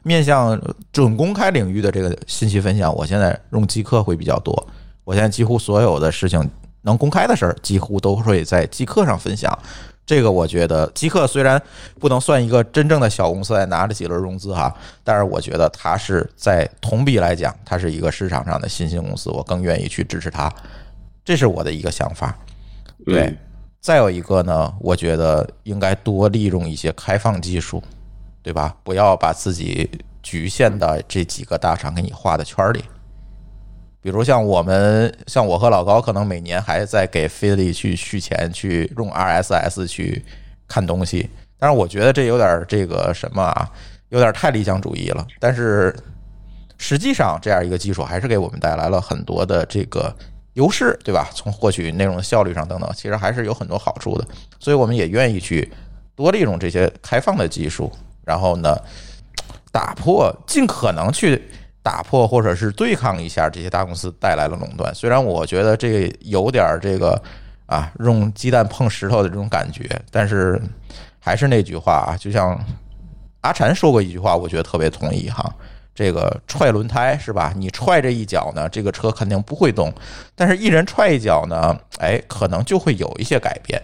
面向准公开领域的这个信息分享，我现在用极客会比较多。我现在几乎所有的事情能公开的事儿，几乎都会在极客上分享。这个我觉得，极客虽然不能算一个真正的小公司，还拿着几轮融资哈，但是我觉得它是在同比来讲，它是一个市场上的新兴公司，我更愿意去支持它，这是我的一个想法。对，再有一个呢，我觉得应该多利用一些开放技术，对吧？不要把自己局限到这几个大厂给你画的圈里。比如像我们，像我和老高，可能每年还在给飞利去续钱，去用 RSS 去看东西。但是我觉得这有点这个什么啊，有点太理想主义了。但是实际上，这样一个技术还是给我们带来了很多的这个优势，对吧？从获取内容的效率上等等，其实还是有很多好处的。所以我们也愿意去多利用这些开放的技术，然后呢，打破，尽可能去打破或者是对抗一下这些大公司带来的垄断。虽然我觉得这个有点这个啊，用鸡蛋碰石头的这种感觉，但是还是那句话啊，就像阿禅说过一句话，我觉得特别同意哈。这个踹轮胎是吧？你踹这一脚呢，这个车肯定不会动；但是一人踹一脚呢，哎，可能就会有一些改变，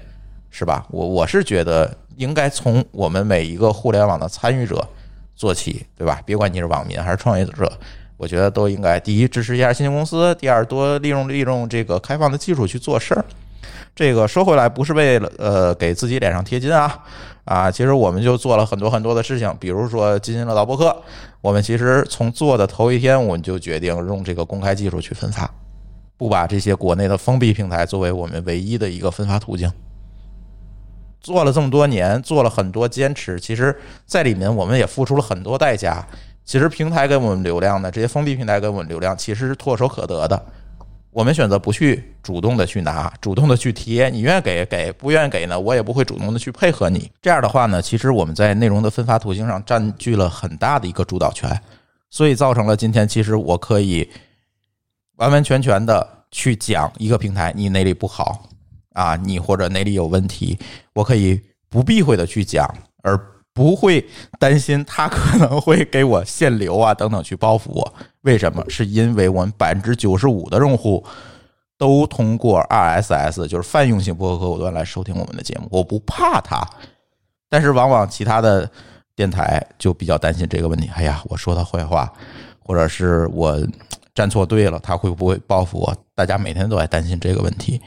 是吧？我我是觉得应该从我们每一个互联网的参与者做起，对吧？别管你是网民还是创业者，我觉得都应该第一支持一下新兴公司，第二多利用利用这个开放的技术去做事儿。这个说回来，不是为了呃给自己脸上贴金啊啊！其实我们就做了很多很多的事情，比如说津津乐道播客，我们其实从做的头一天，我们就决定用这个公开技术去分发，不把这些国内的封闭平台作为我们唯一的一个分发途径。做了这么多年，做了很多坚持，其实在里面我们也付出了很多代价。其实平台给我们流量呢，这些封闭平台给我们流量，其实是唾手可得的。我们选择不去主动的去拿，主动的去贴，你愿意给给，不愿意给呢，我也不会主动的去配合你。这样的话呢，其实我们在内容的分发途径上占据了很大的一个主导权，所以造成了今天其实我可以完完全全的去讲一个平台你哪里不好啊，你或者哪里有问题，我可以不避讳的去讲，而不会担心他可能会给我限流啊等等去报复我。为什么？是因为我们百分之九十五的用户都通过 RSS，就是泛用性播客客户端来收听我们的节目，我不怕他。但是往往其他的电台就比较担心这个问题。哎呀，我说他坏话，或者是我站错队了，他会不会报复我？大家每天都在担心这个问题。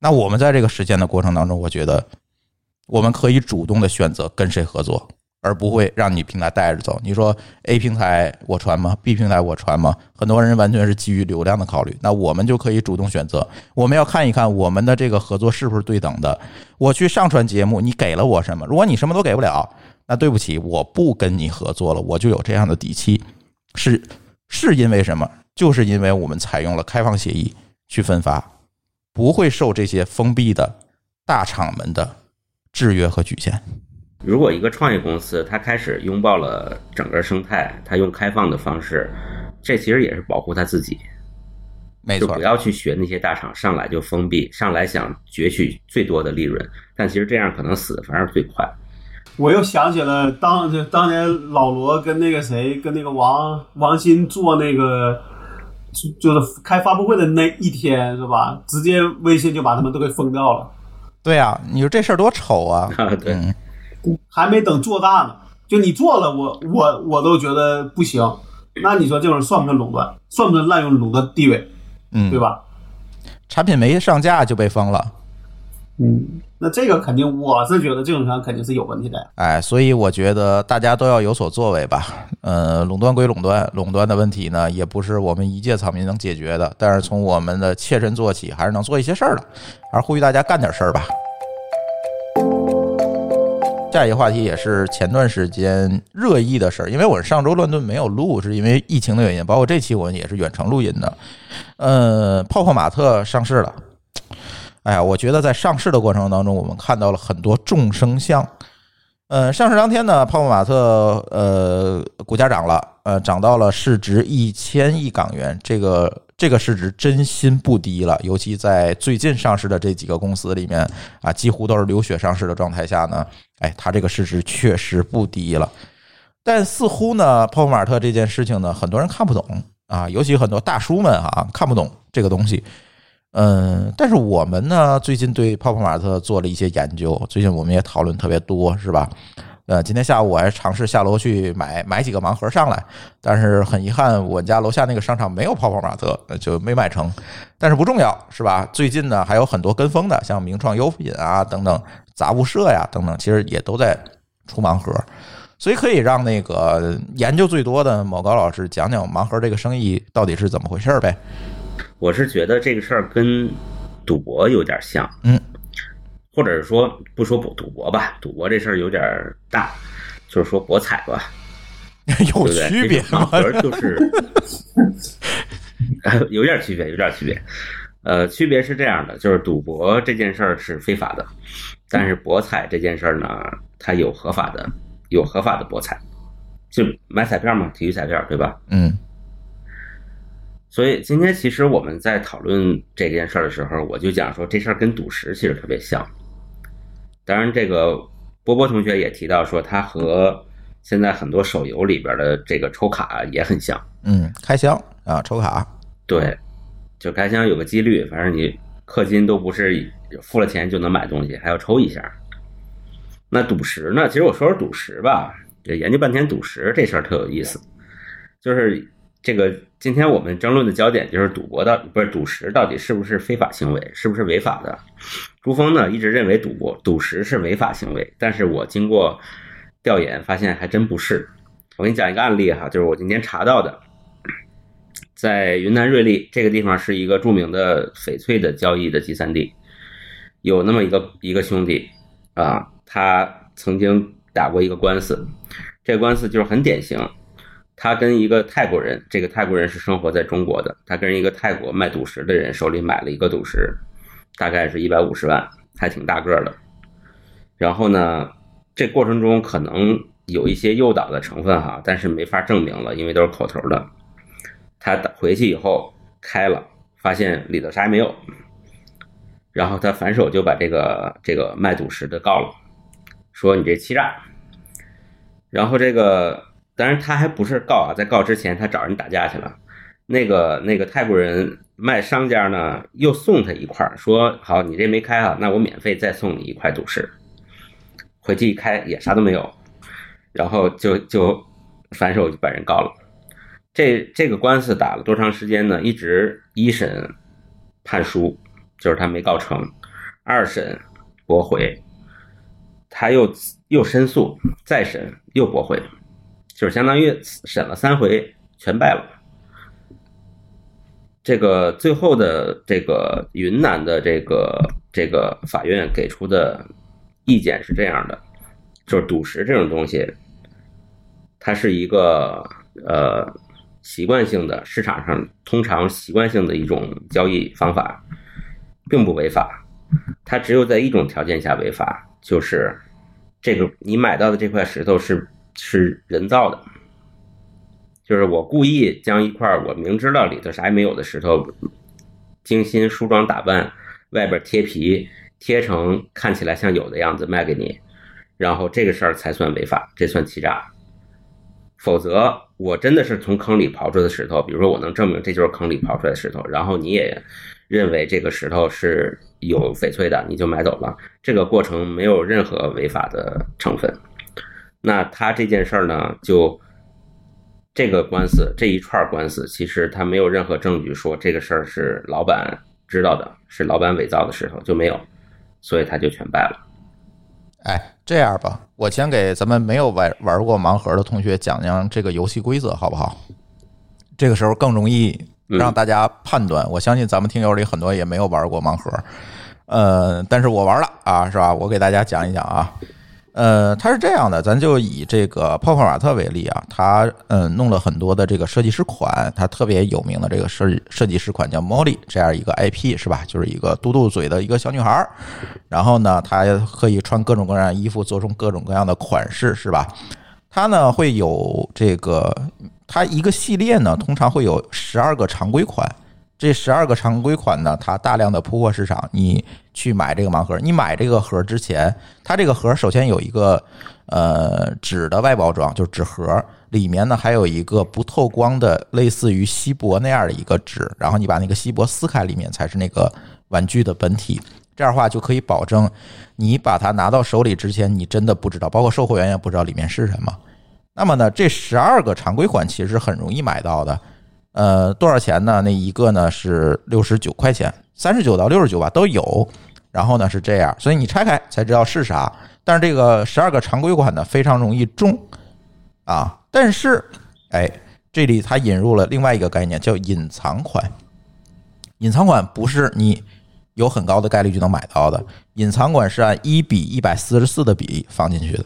那我们在这个实践的过程当中，我觉得我们可以主动的选择跟谁合作，而不会让你平台带着走。你说 A 平台我传吗？B 平台我传吗？很多人完全是基于流量的考虑，那我们就可以主动选择。我们要看一看我们的这个合作是不是对等的。我去上传节目，你给了我什么？如果你什么都给不了，那对不起，我不跟你合作了。我就有这样的底气，是是因为什么？就是因为我们采用了开放协议去分发，不会受这些封闭的大厂们的制约和局限。如果一个创业公司它开始拥抱了整个生态，它用开放的方式，这其实也是保护它自己。没错就不，要去学那些大厂上来就封闭，上来想攫取最多的利润，但其实这样可能死的反而最快。我又想起了当就当年老罗跟那个谁跟那个王王鑫做那个就就是开发布会的那一天是吧？直接微信就把他们都给封掉了，对啊，你说这事儿多丑啊！啊，对，嗯，还没等做大呢，就你做了，我我我都觉得不行。那你说这种算不算垄断？算不算滥用垄断地位？嗯，对？吧？产品没上架就被封了，嗯，那这个肯定，我是觉得这种情况肯定是有问题的。哎，所以我觉得大家都要有所作为吧。呃，垄断归垄断，垄断的问题呢，也不是我们一介草民能解决的。但是从我们的切身做起，还是能做一些事儿的。还是呼吁大家干点事儿吧。下一个话题也是前段时间热议的事儿，因为我上周乱炖没有录，是因为疫情的原因，包括这期我们也是远程录音的。呃，泡泡玛特上市了。哎呀，我觉得在上市的过程当中，我们看到了很多众生相。呃，上市当天呢，泡泡玛特呃股价涨了，呃涨到了市值一千亿港元，这个这个市值真心不低了。尤其在最近上市的这几个公司里面啊，几乎都是流血上市的状态下呢，哎，它这个市值确实不低了。但似乎呢，泡泡玛特这件事情呢，很多人看不懂啊，尤其很多大叔们啊看不懂这个东西。嗯，但是我们呢，最近对泡泡玛特做了一些研究，最近我们也讨论特别多，是吧？呃，今天下午我还尝试下楼去买买几个盲盒上来，但是很遗憾，我家楼下那个商场没有泡泡玛特，就没买成。但是不重要，是吧？最近呢，还有很多跟风的，像名创优品啊等等，杂物社呀等等，其实也都在出盲盒。所以可以让那个研究最多的某高老师讲讲盲盒这个生意到底是怎么回事儿呗？我是觉得这个事儿跟赌博有点像，嗯，或者是说不说赌赌博吧，赌博这事儿有点大，就是说博彩吧，有？区别吗？这个就是 有点区别，有点区别。呃，区别是这样的，就是赌博这件事儿是非法的，但是博彩这件事儿呢，它有合法的，有合法的博彩，就买彩票嘛，体育彩票，对吧？嗯所以今天其实我们在讨论这件事儿的时候，我就讲说这事儿跟赌石其实特别像。当然，这个波波同学也提到说，它和现在很多手游里边的这个抽卡也很像。嗯，开箱啊，抽卡，对，就开箱有个几率，反正你氪金都不是付了钱就能买东西，还要抽一下。那赌石呢？其实我说说赌石吧，这研究半天赌石这事儿特有意思，就是这个今天我们争论的焦点就是赌博到不是赌石到底是不是非法行为，是不是违法的？朱峰呢一直认为赌博赌石是违法行为，但是我经过调研发现还真不是。我给你讲一个案例哈，就是我今天查到的，在云南瑞丽这个地方是一个著名的翡翠的交易的集散地，有那么一个一个兄弟啊，他曾经打过一个官司，这官司就是很典型，他跟一个泰国人，这个泰国人是生活在中国的，他跟一个泰国卖赌石的人手里买了一个赌石，大概是一百五十万，还挺大个的。然后呢，这过程中可能有一些诱导的成分哈，但是没法证明了，因为都是口头的。他回去以后开了，发现里头啥也没有，然后他反手就把这个这个卖赌石的告了，说你这欺诈。然后这个当然他还不是告啊，在告之前他找人打架去了。那个那个泰国人卖商家呢，又送他一块，说好你这没开啊，那我免费再送你一块赌石。回去一开也啥都没有，然后就就反手就把人告了。这这个官司打了多长时间呢？一直一审判输，就是他没告成。二审驳回，他又又申诉，再审又驳回，就是相当于审了三回全败了。这个最后的这个云南的这个这个法院给出的意见是这样的，就是赌石这种东西，它是一个呃习惯性的市场上通常习惯性的一种交易方法，并不违法。它只有在一种条件下违法，就是这个你买到的这块石头是是人造的。就是我故意将一块我明知道里头啥也没有的石头，精心梳妆打扮，外边贴皮，贴成看起来像有的样子卖给你，然后这个事儿才算违法，这算欺诈。否则，我真的是从坑里刨出的石头，比如说我能证明这就是坑里刨出来的石头，然后你也认为这个石头是有翡翠的，你就买走了，这个过程没有任何违法的成分。那他这件事儿呢，就。这个官司这一串官司，其实他没有任何证据说这个事儿是老板知道的，是老板伪造的石头就没有，所以他就全败了。哎，这样吧，我先给咱们没有玩玩过盲盒的同学讲讲这个游戏规则，好不好？这个时候更容易让大家判断。我相信咱们听友里很多也没有玩过盲盒，呃，但是我玩了啊，是吧？我给大家讲一讲啊。呃，它是这样的，咱就以这个泡泡玛特为例啊，它嗯弄了很多的这个设计师款，它特别有名的这个设设计师款叫 Molly 这样一个 IP 是吧？就是一个嘟嘟嘴的一个小女孩儿，然后呢，她可以穿各种各样衣服，做成各种各样的款式是吧？它呢会有这个，它一个系列呢通常会有十二个常规款。这十二个常规款呢，它大量的铺货市场，你去买这个盲盒。你买这个盒之前，它这个盒首先有一个呃纸的外包装，就是纸盒，里面呢还有一个不透光的类似于锡箔那样的一个纸，然后你把那个锡箔撕开，里面才是那个玩具的本体。这样的话就可以保证你把它拿到手里之前，你真的不知道，包括售货员也不知道里面是什么。那么呢，这十二个常规款其实很容易买到的。呃，多少钱呢？那一个呢是六十九块钱，三十九到六十九吧都有。然后呢是这样，所以你拆开才知道是啥。但是这个十二个常规款呢非常容易中啊。但是，哎，这里它引入了另外一个概念，叫隐藏款。隐藏款不是你有很高的概率就能买到的，隐藏款是按一比一百四十四的比例放进去的。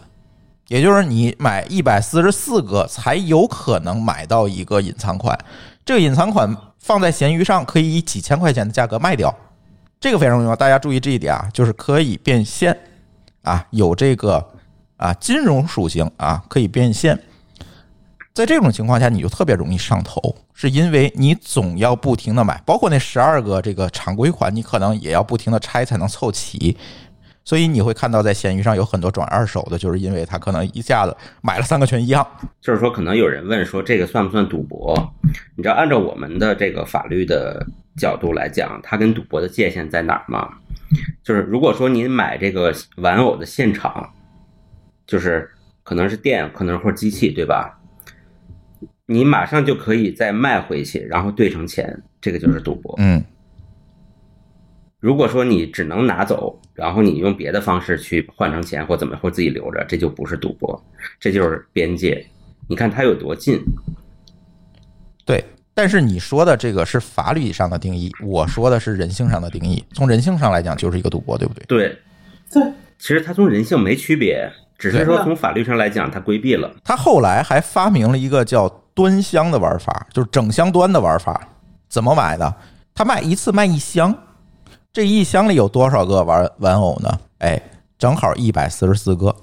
也就是你买一百四十四个才有可能买到一个隐藏款。这个隐藏款放在闲鱼上可以以几千块钱的价格卖掉，这个非常重要，大家注意这一点啊，就是可以变现啊，有这个啊金融属性啊，可以变现。在这种情况下，你就特别容易上头，是因为你总要不停的买，包括那十二个这个常规款，你可能也要不停的拆才能凑齐。所以你会看到，在闲鱼上有很多转二手的，就是因为他可能一下子买了三个全一样。就是说，可能有人问说，这个算不算赌博？你知道，按照我们的这个法律的角度来讲，它跟赌博的界限在哪儿吗？就是如果说您买这个玩偶的现场，就是可能是店，可能或机器，对吧？你马上就可以再卖回去，然后兑成钱，这个就是赌博。嗯。如果说你只能拿走，然后你用别的方式去换成钱或怎么或自己留着，这就不是赌博，这就是边界。你看它有多近？对，但是你说的这个是法律上的定义，我说的是人性上的定义。从人性上来讲，就是一个赌博，对不对？对，对。其实它从人性没区别，只是说从法律上来讲，它规避了。他后来还发明了一个叫端箱的玩法，就是整箱端的玩法。怎么买的？他卖一次卖一箱。这一箱里有多少个玩玩偶呢？哎，正好一百四十四个，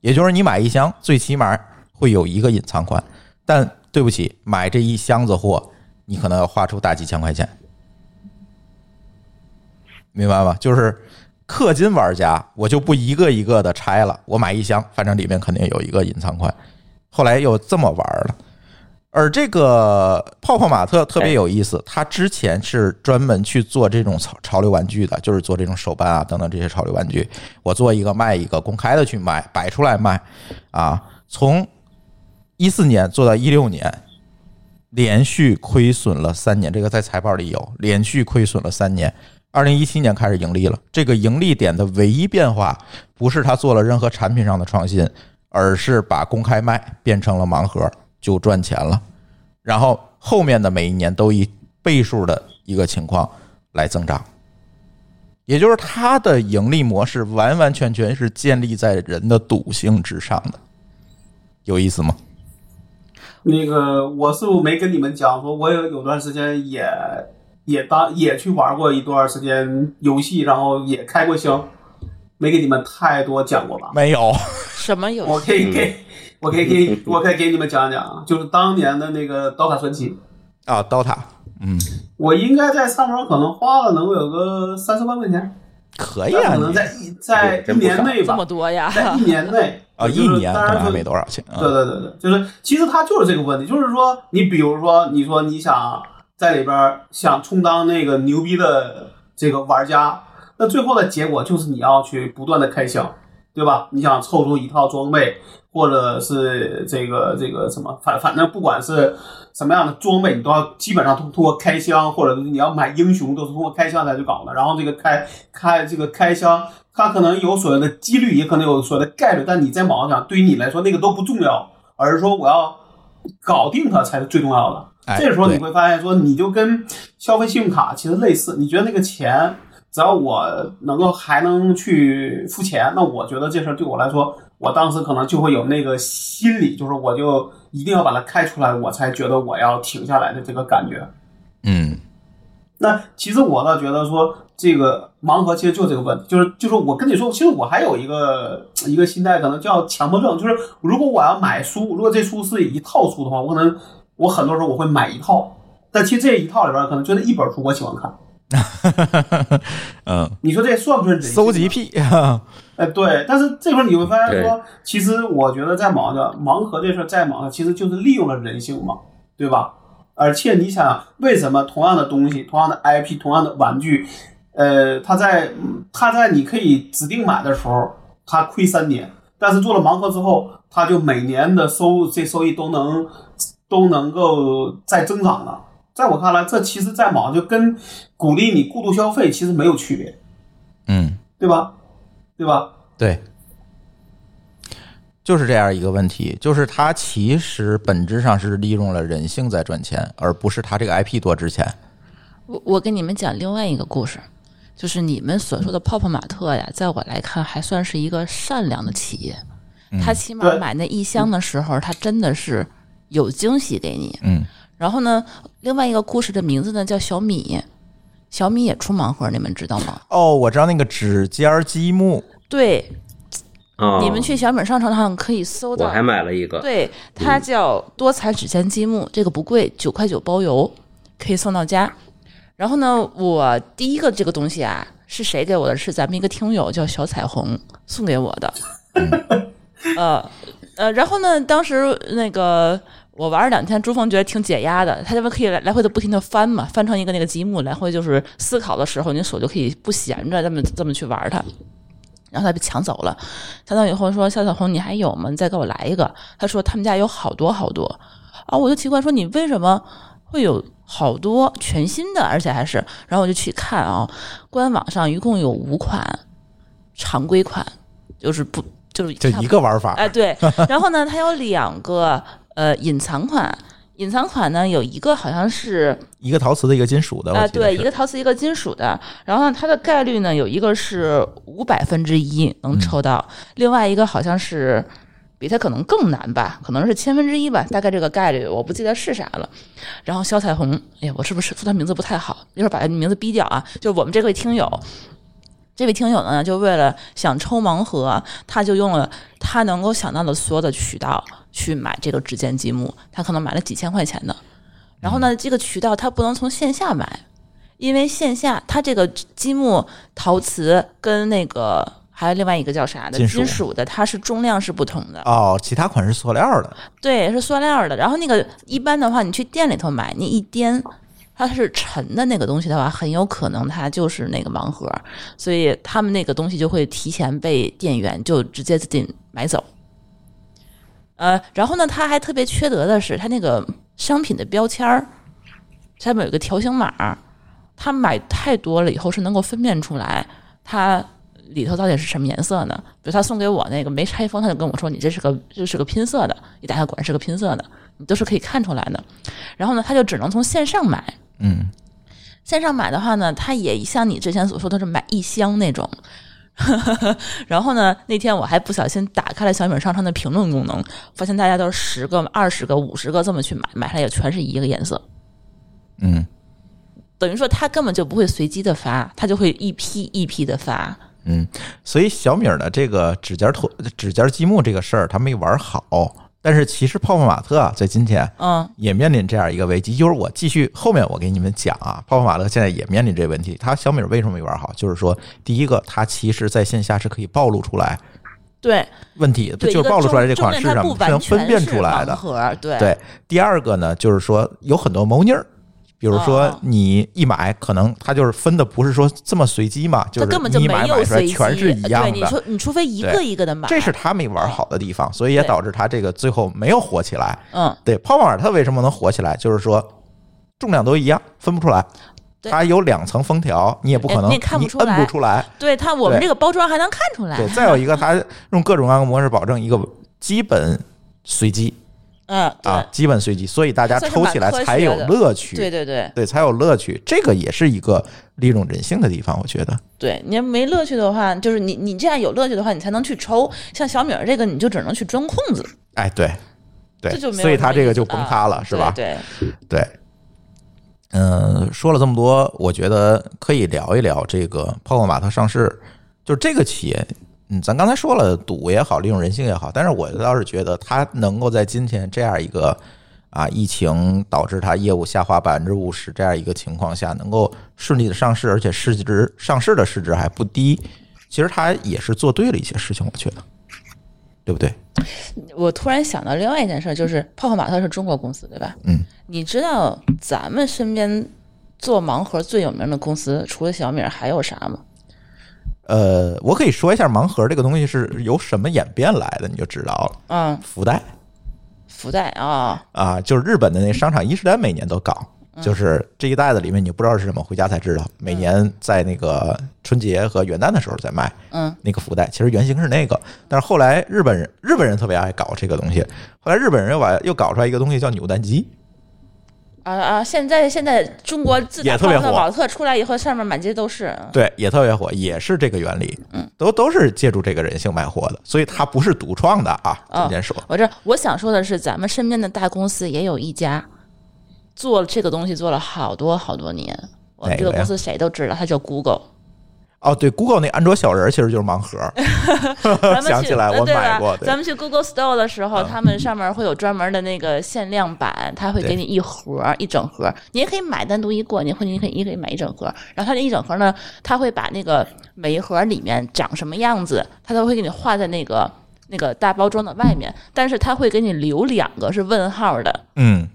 也就是你买一箱，最起码会有一个隐藏款。但对不起，买这一箱子货，你可能要花出大几千块钱，明白吧？就是氪金玩家，我就不一个一个的拆了，我买一箱，反正里面肯定有一个隐藏款。后来又这么玩了。而这个泡泡玛特特别有意思，它之前是专门去做这种潮潮流玩具的，就是做这种手办啊等等这些潮流玩具。我做一个卖一个，公开的去卖，摆出来卖，啊，从一四年做到一六年，连续亏损了三年，这个在财报里有，连续亏损了三年，二零一七年开始盈利了。这个盈利点的唯一变化不是他做了任何产品上的创新，而是把公开卖变成了盲盒，就赚钱了。然后后面的每一年都以倍数的一个情况来增长，也就是它的盈利模式完完全全是建立在人的赌性之上的，有意思吗？那个我是不是没跟你们讲说，我有有段时间也也当也去玩过一段时间游戏，然后也开过箱，没给你们太多讲过吧？没有，什么游戏？我可以给，我可以给，我可以给你们讲讲啊，就是当年的那个《刀塔传奇》，啊，DOTA，嗯，我应该在上面可能花了能有个三四万块钱，可以啊，可能在一在一年内吧这么，多呀？在一年内 啊，一年可当然是能还没多少钱啊对，对对对，就是其实它就是这个问题，就是说你比如说你说你想在里边儿想充当那个牛逼的这个玩家，那最后的结果就是你要去不断的开箱，对吧？你想凑出一套装备，或者是这个这个什么，反反正不管是什么样的装备，你都要基本上通通过开箱，或者是你要买英雄都是通过开箱才去搞的。然后这个开开这个开箱，它可能有所谓的几率，也可能有所谓的概率，但你在网上讲，对于你来说那个都不重要，而是说我要搞定它才是最重要的。哎这时候你会发现说，你就跟消费信用卡其实类似，你觉得那个钱只要我能够还能去付钱，那我觉得这事儿对我来说，我当时可能就会有那个心理，就是我就一定要把它开出来，我才觉得我要停下来的这个感觉。嗯那其实我倒觉得说，这个盲盒其实就这个问题，就是就是我跟你说，其实我还有一个一个心态，可能叫强迫症，就是如果我要买书，如果这书是一套书的话，我可能我很多时候我会买一套，但其实这一套里边可能就那一本书我喜欢看。嗯，你说这算不算人性呢搜集？癖，哎，对，但是这会儿你会发现说，其实我觉得在网上盲盒这事儿在网上其实就是利用了人性嘛，对吧？而且你想，为什么同样的东西、同样的 IP、同样的玩具，呃，它在嗯它在你可以指定买的时候，它亏三年，但是做了盲盒之后，它就每年的收入这收益都能都能够再增长了。在我看来，这其实在网上就跟鼓励你过度消费其实没有区别，嗯，对吧？对吧？对，就是这样一个问题，就是它其实本质上是利用了人性在赚钱，而不是它这个 IP 多值钱。我我跟你们讲另外一个故事，就是你们所说的泡泡玛特呀，在我来看还算是一个善良的企业。他起码买那一箱的时候，他真的是有惊喜给你。嗯，然后呢，另外一个故事的名字呢叫小米，小米也出盲盒，你们知道吗？哦，我知道那个指尖儿积木，对，啊，你们去小米商城上可以搜到我还买了一个，对，它叫多彩指尖积木，这个不贵，九块九包邮，可以送到家。然后呢，我第一个这个东西啊，是谁给我的？是咱们一个听友叫小彩虹送给我的。呃呃，然后呢，当时那个我玩了两天，朱峰觉得挺解压的，他这边可以来来回的不停的翻嘛，翻成一个那个积木，来回就是思考的时候，你手就可以不闲着这么这么去玩它。然后他被抢走了，抢走以后说：“小小红，你还有吗？你再给我来一个。”他说他们家有好多好多啊，我就奇怪说你为什么会有好多全新的，而且还是……然后我就去看啊，官网上一共有五款常规款，就是不就是就一个玩法。哎，对。然后呢，它有两个呃隐藏款，隐藏款呢有一个好像是一个陶瓷的，一个金属的。啊、对，一个陶瓷，一个金属的。然后呢，它的概率呢有一个是五百分之一能抽到，另外一个好像是。比它可能更难吧，可能是千分之一吧，大概这个概率我不记得是啥了。然后肖彩虹，哎呀，我是不是说他名字不太好？一会儿把他名字逼掉啊。就我们这位听友，这位听友呢，就为了想抽盲盒，他就用了他能够想到的所有的渠道去买这个指尖积木，他可能买了几千块钱的。然后呢，这个渠道他不能从线下买，因为线下它这个积木陶瓷跟那个还有另外一个叫啥的金属金属的，它是重量是不同的。哦，其他款是塑料的。对，是塑料的。然后那个一般的话，你去店里头买，你一掂，它是沉的那个东西的话，很有可能它就是那个盲盒，所以他们那个东西就会提前被店员就直接自己买走。呃，然后呢，他还特别缺德的是，它那个商品的标签儿下面有个条形码儿，他买太多了以后是能够分辨出来它里头到底是什么颜色呢？比如他送给我那个没拆封，他就跟我说你这是个这是个拼色的，你打开果然是个拼色的，你都是可以看出来的。然后呢，他就只能从线上买。嗯，线上买的话呢，他也像你之前所说的是买一箱那种。然后呢，那天我还不小心打开了小米商城的评论功能，发现大家都是十个、二十个、五十个这么去买，买下来也全是一个颜色。嗯，等于说他根本就不会随机的发，他就会一批一批的发。嗯，所以小米的这个指尖脱指尖积木这个事儿，他没玩好。但是其实泡泡玛特啊，在今天，嗯，也面临这样一个危机。一会儿我继续后面我给你们讲啊，泡泡玛特现在也面临这个问题。它小米为什么没玩好？就是说，第一个，它其实在线下是可以暴露出来对，问题，就是暴露出来这款是是什么，是能分辨出来的。盒，对对，第二个呢，就是说有很多猫腻儿。比如说哦你一买，可能它就是分的不是说这么随机嘛，就是根本就你买买出来全是一样对，你的。说你除非一个对一个的买，这是他没玩好的地方，所以也导致他这个最后没有火起来。嗯，对，泡泡玛特为什么能火起来？就是说重量都一样，分不出来。对它有两层封条，你也不可能，哎你摁不出来。对它我们这个包装还能看出来，对，再有一个，它用各种各样的模式保证一个基本随机嗯，啊，基本随机，所以大家抽起来才有乐趣。对对对对，才有乐趣。这个也是一个利用人性的地方，我觉得。对，你要没乐趣的话，就是你你这样有乐趣的话，你才能去抽。像小米儿这个，你就只能去钻空子，哎，对，对这就，没所以它这个就崩塌了，啊是吧？对，对，嗯，说了这么多，我觉得可以聊一聊这个泡泡玛特上市，就这个企业，嗯，咱刚才说了赌也好，利用人性也好，但是我倒是觉得他能够在今天这样一个啊疫情导致他业务下滑百分之五十这样一个情况下，能够顺利的上市，而且市值上市的市值还不低，其实他也是做对了一些事情，我觉得，对不对？我突然想到另外一件事，就是泡泡玛特是中国公司，对吧？嗯，你知道咱们身边做盲盒最有名的公司，除了小米儿还有啥吗？呃，我可以说一下盲盒这个东西是由什么演变来的，你就知道了。嗯，福袋。福袋啊，啊，就是日本的那商场伊势丹每年都搞，就是这一袋子里面你不知道是什么，回家才知道。每年在那个春节和元旦的时候在卖嗯。那个福袋，其实原型是那个，但是后来日本人日本人特别爱搞这个东西，后来日本人又把又搞出来一个东西叫扭蛋机，啊啊！现在现在中国自打也特别火泡泡玛特出来以后，上面满街都是。对，也特别火，也是这个原理，嗯，都都是借助这个人性卖货的，所以它不是独创的啊，哦这先说。我这我想说的是，咱们身边的大公司也有一家做这个东西做了好多好多年。我们这个公司谁都知道，它叫 Google。哦，对，Google 那安卓小人其实就是盲盒，咱们 去想起来我买过，咱们去 Google Store 的时候，嗯。他们上面会有专门的那个限量版，他会给你一盒一整盒，你也可以买单独一个，你或者你可以也可以买一整盒。然后他这一整盒呢，他会把那个每一盒里面长什么样子，他都会给你画在那个那个大包装的外面，但是他会给你留两个是问号的，嗯，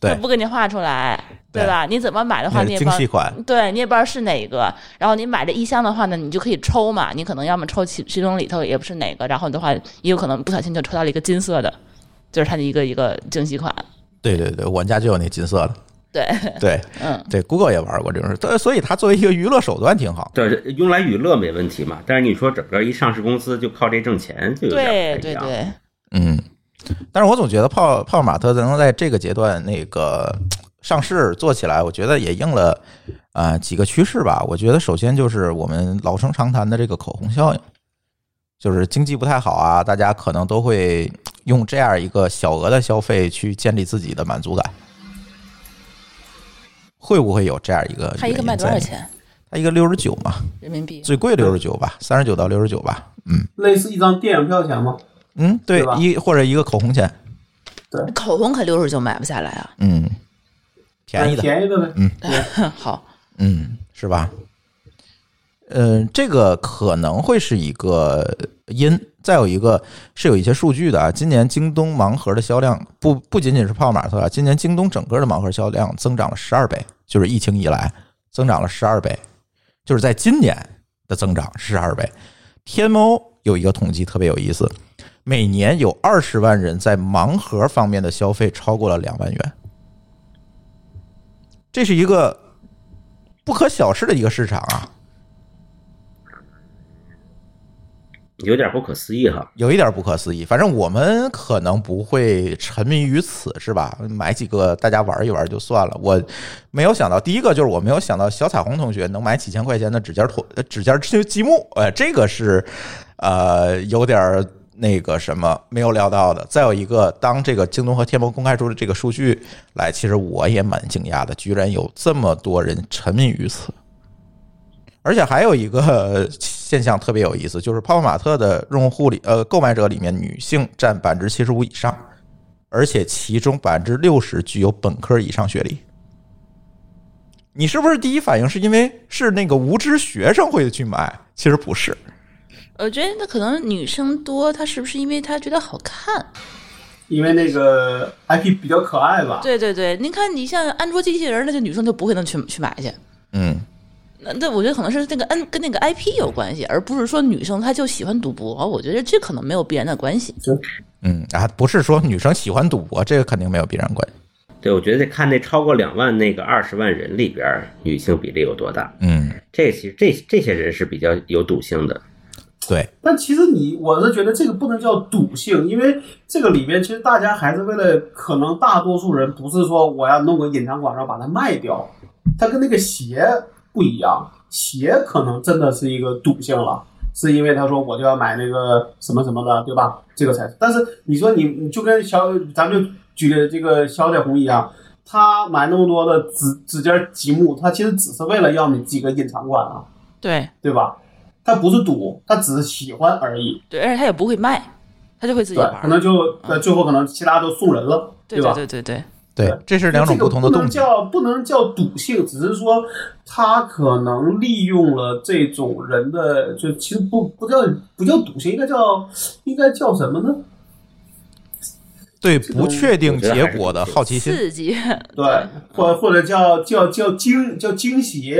对它不给你画出来，对对吧？你怎么买的话，那是你也不知道精细款，对你也不知道是哪个，然后你买这一箱的话呢，你就可以抽嘛，你可能要么抽其其中里头也不是哪个，然后的话也有可能不小心就抽到了一个金色的，就是它的一个一个惊喜款。对对对，我们家就有那金色的，对，对嗯，对，Google 也玩过这种事，所以它作为一个娱乐手段挺好。对，用来娱乐没问题嘛。但是你说整个一上市公司就靠这挣钱，就有点对不一样。对对，嗯，但是我总觉得泡泡玛特能在这个阶段那个上市做起来，我觉得也应了啊、呃几个趋势吧。我觉得首先就是我们老生常谈的这个口红效应，就是经济不太好啊，大家可能都会用这样一个小额的消费去建立自己的满足感。会不会有这样一个？它一个卖多少？钱它一个六十九嘛，人民币？最贵六十九吧，三十九到六十九吧。嗯类似一张电影票钱吗？嗯，对对，一或者一个口红钱，口红可六十九买不下来啊！嗯，便宜的，便宜的呗。嗯 好，嗯，是吧？嗯，这个可能会是一个因，再有一个是有一些数据的啊。今年京东盲盒的销量不不仅仅是泡泡玛特啊，今年京东整个的盲盒销量增长了十二倍，就是疫情以来增长了十二倍，就是在今年的增长十二倍。天猫有一个统计特别有意思，每年有二十万人在盲盒方面的消费超过了两万元，这是一个不可小视的一个市场啊，有点不可思议哈。有一点不可思议。反正我们可能不会沉迷于此，是吧？买几个大家玩一玩就算了。我没有想到，第一个就是我没有想到小彩虹同学能买几千块钱的指尖拖指尖 积木，哎，这个是呃有点儿那个什么没有料到的。再有一个，当这个京东和天猫公开出的这个数据来，其实我也蛮惊讶的，居然有这么多人沉迷于此。而且还有一个现象特别有意思，就是泡泡玛特的用户里，呃，购买者里面女性占百分之七十五以上，而且其中百分之六十具有本科以上学历。你是不是第一反应是因为是那个无知学生会去买？其实不是，我觉得那可能女生多，她是不是因为她觉得好看？因为那个 IP 比较可爱吧。对对对，您看你像安卓机器人，那些女生就不会能去去买去。嗯，那那我觉得可能是那个 N 跟那个 IP 有关系，而不是说女生她就喜欢赌博。我觉得这可能没有必然的关系。嗯啊，不是说女生喜欢赌博，这个肯定没有必然关系。对，我觉得得看那超过两万那个二十万人里边，女性比例有多大。嗯，这其实这这些人是比较有赌性的。对，但其实你，我是觉得这个不能叫赌性，因为这个里面其实大家还是为了，可能大多数人不是说我要弄个隐藏款然后把它卖掉，它跟那个鞋不一样，鞋可能真的是一个赌性了，是因为他说我就要买那个什么什么的，对吧？这个才是。但是你说你你就跟小，咱们就举的这个小彩虹一样，他买那么多的指指尖积木，他其实只是为了要你几个隐藏款啊，对对吧？他不是赌，他只是喜欢而已。对，而且他也不会卖，他就会自己玩，。可能就呃最后可能其他都送人了，对吧？对对对，对，这是两种不同的这个不能。叫不能叫赌性，只是说他可能利用了这种人的，就其实不不叫不叫赌性，应该叫应该叫什么呢？对不确定结果的好奇心。刺激，对，或或者叫叫叫惊叫惊喜，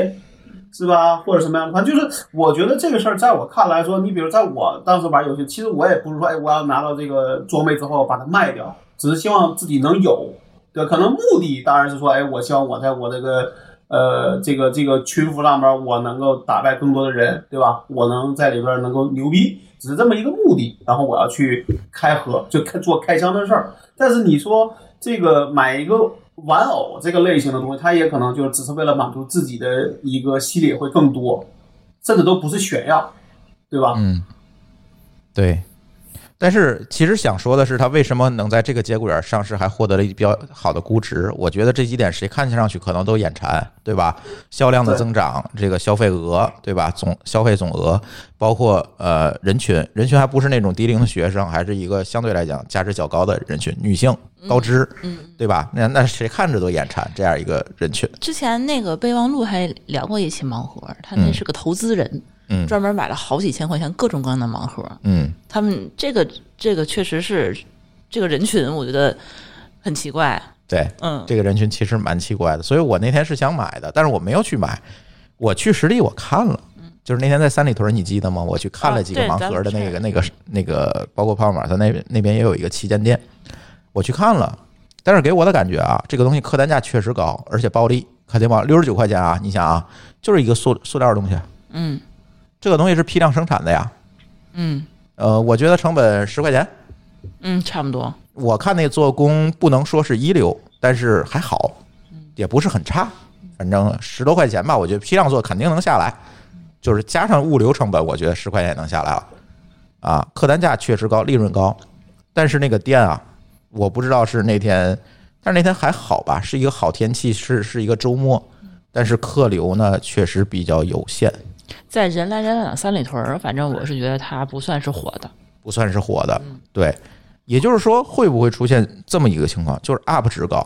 是吧？或者什么样？反正就是，我觉得这个事儿，在我看来说，你比如在我当时玩游戏，其实我也不是说，哎，我要拿到这个装备之后把它卖掉，只是希望自己能有。对，可能目的当然是说，哎，我希望我在我这个呃这个这个群服上面，我能够打败更多的人，对吧？我能在里边能够牛逼，只是这么一个目的。然后我要去开盒，就开做开箱的事儿。但是你说这个买一个玩偶这个类型的东西，它也可能就只是为了满足自己的一个系列会更多，甚至都不是炫耀，对吧？嗯，对。但是其实想说的是，它为什么能在这个节骨眼上市，还获得了一比较好的估值？我觉得这几点谁看上去可能都眼馋，对吧？销量的增长，这个消费额，对吧？总消费总额，包括呃人群，人群还不是那种低龄的学生，还是一个相对来讲价值较高的人群，女性、高知，嗯，对吧？那那谁看着都眼馋这样一个人群。之前那个备忘录还聊过一期盲盒，他那是个投资人，嗯专门买了好几千块钱各种各样的盲盒。嗯，他们这个这个确实是这个人群，我觉得很奇怪。对，嗯，这个人群其实蛮奇怪的，所以我那天是想买的，但是我没有去买，我去实地我看了，就是那天在三里屯，你记得吗？我去看了几个盲盒的那个那个那个，包括泡泡玛特那那边也有一个旗舰店，我去看了，但是给我的感觉啊，这个东西客单价确实高，而且暴利，看见吗？六十九块钱啊，你想啊，就是一个塑塑料的东西，嗯这个东西是批量生产的呀，嗯。呃，我觉得成本十块钱，嗯，差不多。我看那做工不能说是一流，但是还好，也不是很差，反正十多块钱吧，我觉得批量做肯定能下来，就是加上物流成本，我觉得十块钱也能下来了。啊，客单价确实高，利润高，但是那个店啊，我不知道是那天，但是那天还好吧，是一个好天气，是是一个周末，但是客流呢确实比较有限，在人来人往的三里屯儿，反正我是觉得它不算是火的。不算是火的。对，也就是说，会不会出现这么一个情况，就是 UP 值高？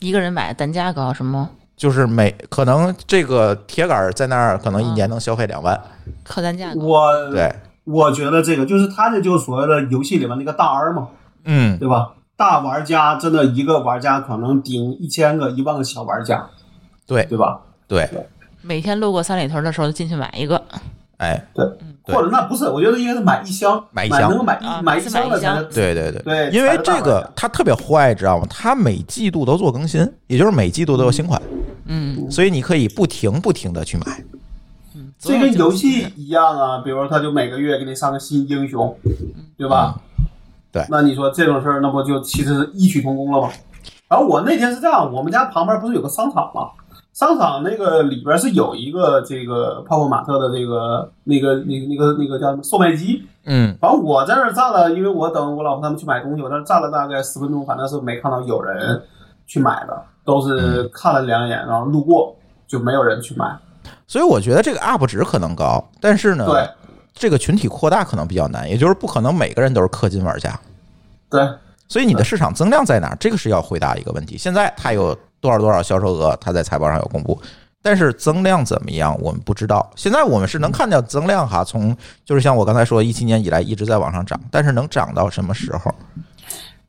一个人买单价高什么？就是每可能这个铁杆在那儿可能一年能消费两万，客单价。我对，我觉得这个就是他这就是所谓的游戏里面那个大 R 嘛，嗯，对吧？大玩家真的一个玩家可能顶一千个、一万个小玩家，对对吧？对，每天路过三里屯的时候，就进去买一个。哎，对，或者那不是，我觉得应该是买一箱，买一箱能买买一买一箱箱的才能对对对对因为这个它特别坏，知道吗？它每季度都做更新，也就是每季度都有新款，嗯，所以你可以不停不停的去买。这跟游戏一样啊，比如说他就每个月给你上个新英雄，对吧？嗯对那你说这种事儿，那不就其实是异曲同工了吗？然后我那天是这样，我们家旁边不是有个商场吗？商场那个里边是有一个这个泡泡玛特的这个那个那个那个那个叫什么售卖机。嗯反正我在那儿站了，因为我等我老婆他们去买东西，我在那儿站了大概十分钟，反正是没看到有人去买的，都是看了两眼，然后路过就没有人去买。所以我觉得这个 UP 值可能高，但是呢，对这个群体扩大可能比较难，也就是不可能每个人都是氪金玩家。对，所以你的市场增量在哪儿？这个是要回答一个问题。现在它有多少多少销售额，它在财报上有公布，但是增量怎么样，我们不知道。现在我们是能看到增量哈，从就是像我刚才说，一七年以来一直在往上涨，但是能涨到什么时候？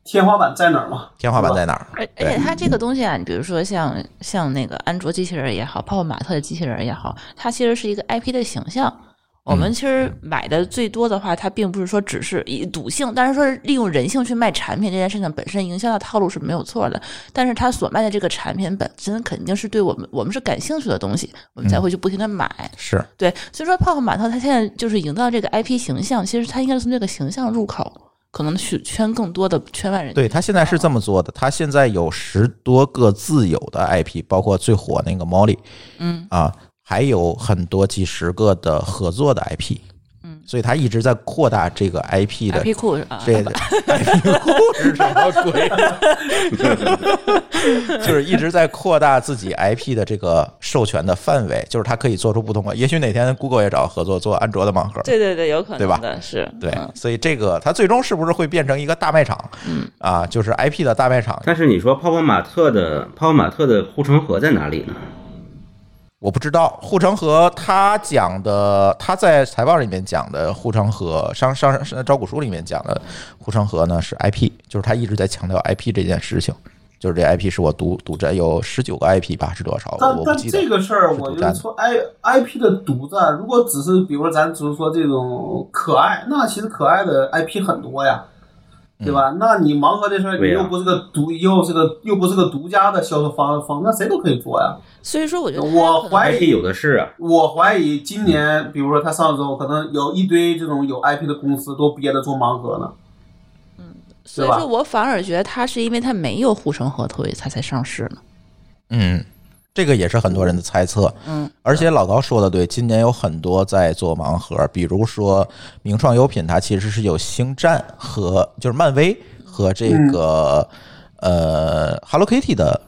天花板在哪儿嘛？天花板在哪儿？而而且它这个东西啊，你比如说像像那个安卓机器人也好，泡泡玛特的机器人也好，它其实是一个 IP 的形象。我们其实买的最多的话，它并不是说只是以赌性，但是说利用人性去卖产品这件事情本身营销的套路是没有错的。但是它所卖的这个产品本身肯定是对我们我们是感兴趣的东西，我们才会去不停的买。是对，所以说泡泡玛特它现在就是营造这个 IP 形象，其实它应该是从这个形象入口，可能去圈更多的圈外人。对他现在是这么做的，他现在有十多个自有的 IP，包括最火那个 Molly，嗯啊，还有很多几十个的合作的 IP，嗯，所以他一直在扩大这个 IP 的，IP 库是吧？这个 IP 库是什么鬼？就是一直在扩大自己 IP 的这个授权的范围，就是他可以做出不同的。也许哪天 Google 也找合作做安卓的盲盒，对对对，有可能对吧是，对嗯，所以这个它最终是不是会变成一个大卖场？嗯啊，就是 IP 的大卖场。但是你说泡泡玛特的泡泡玛特的护城河在哪里呢？我不知道护城河他讲的，他在财报里面讲的护城河商商招股书里面讲的护城河呢是 IP，就是他一直在强调 IP 这件事情，就是这 IP 是我独独占有十九个 IP 吧是多少？但但。这个事儿，我觉得说 I I P 的独占，如果只是比如说咱只是说这种可爱，那其实可爱的 I P 很多呀，对吧？那你盲盒这事儿，你又不是个独，又是个又不是个独家的销售方方，那谁都可以做呀。所以说我觉得我怀疑有的是啊，我怀疑今年，比如说他上周可能有一堆这种有 IP 的公司都憋着做盲盒呢。嗯所以对吧说我反而觉得他是因为他没有护城河，所以它才上市呢。嗯，这个也是很多人的猜测。嗯，而且老高说的对，今年有很多在做盲盒，比如说名创优品，它其实是有星战和就是漫威和这个、呃 Hello Kitty 的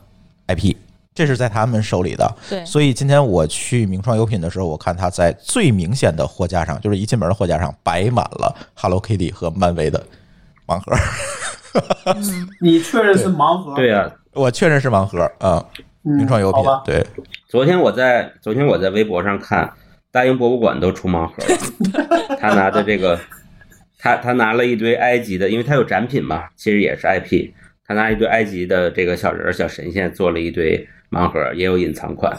IP，这是在他们手里的。对，所以今天我去名创优品的时候，我看它在最明显的货架上，就是一进门的货架上摆满了 Hello Kitty 和漫威的盲盒。你确认是盲盒？对啊。我确认是盲盒啊，嗯，名创优品对。昨天我在昨天我在微博上看，大英博物馆都出盲盒了，他拿的这个，他他拿了一堆埃及的，因为他有展品嘛，其实也是 IP，他拿一堆埃及的这个小人儿、小神仙做了一堆盲盒，也有隐藏款。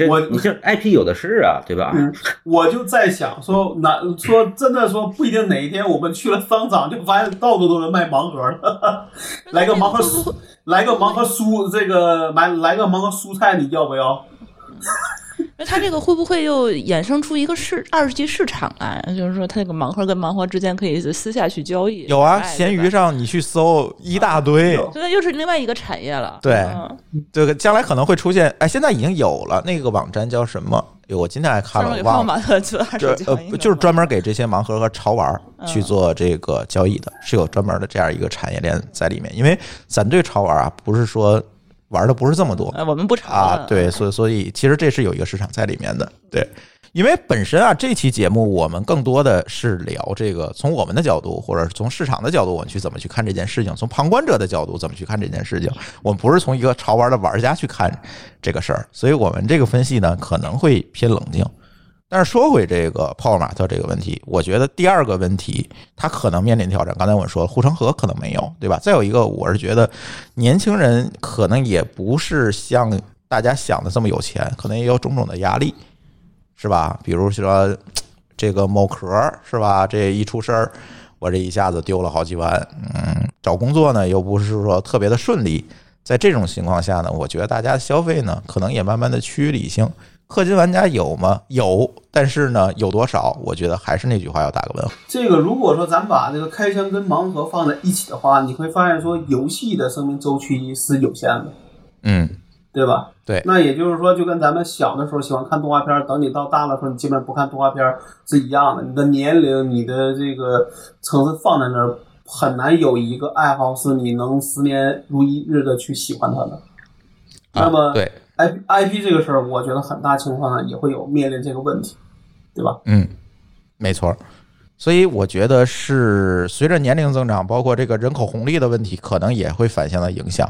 这我你像 IP 有的是啊，对吧？嗯，我就在想说，哪说真的说不一定哪一天我们去了商场，就发现到处都是卖盲盒的，来个盲盒蔬，来个盲盒蔬，这个买来个盲盒蔬菜，你要不要？那它这个会不会又衍生出一个市二级市场来？就是说，它这个盲盒跟盲盒之间可以私下去交易。有啊，哎闲鱼。上你去搜一大堆，有这又是另外一个产业了。对嗯这个将来可能会出现。哎，现在已经有了那个网站叫什么？哎，我今天还看了，就是专门给这些盲盒和潮玩去做这个交易的，是有专门的这样一个产业链在里面。因为咱对潮玩啊，不是说玩的不是这么多哎，我们不炒啊，对，所以所以其实这是有一个市场在里面的，对。因为本身啊，这期节目我们更多的是聊这个，从我们的角度，或者是从市场的角度，我们去怎么去看这件事情；从旁观者的角度怎么去看这件事情。我们不是从一个潮玩的玩家去看这个事儿，所以我们这个分析呢可能会偏冷静。但是说回这个泡泡玛特这个问题，我觉得第二个问题它可能面临挑战。刚才我说了，护城河可能没有，对吧？再有一个，我是觉得年轻人可能也不是像大家想的这么有钱，可能也有种种的压力，是吧？比如说这个某壳是吧？这一出事儿，我这一下子丢了好几万，嗯，找工作呢又不是说特别的顺利，在这种情况下呢，我觉得大家消费呢，可能也慢慢的趋于理性。氪金玩家有吗？有，但是呢，有多少？我觉得还是那句话，要打个问号。这个如果说咱把这个开箱跟盲盒放在一起的话，你会发现说游戏的生命周期是有限的，嗯，对吧？对那也就是说，就跟咱们小的时候喜欢看动画片，等你到大了时候，你基本上不看动画片是一样的。你的年龄、你的这个层次放在那儿，很难有一个爱好是你能十年如一日的去喜欢它的。啊那么对，I I P 这个事儿，我觉得很大情况下也会有面临这个问题，对吧？嗯，没错。所以我觉得是随着年龄增长，包括这个人口红利的问题，可能也会反向的影响，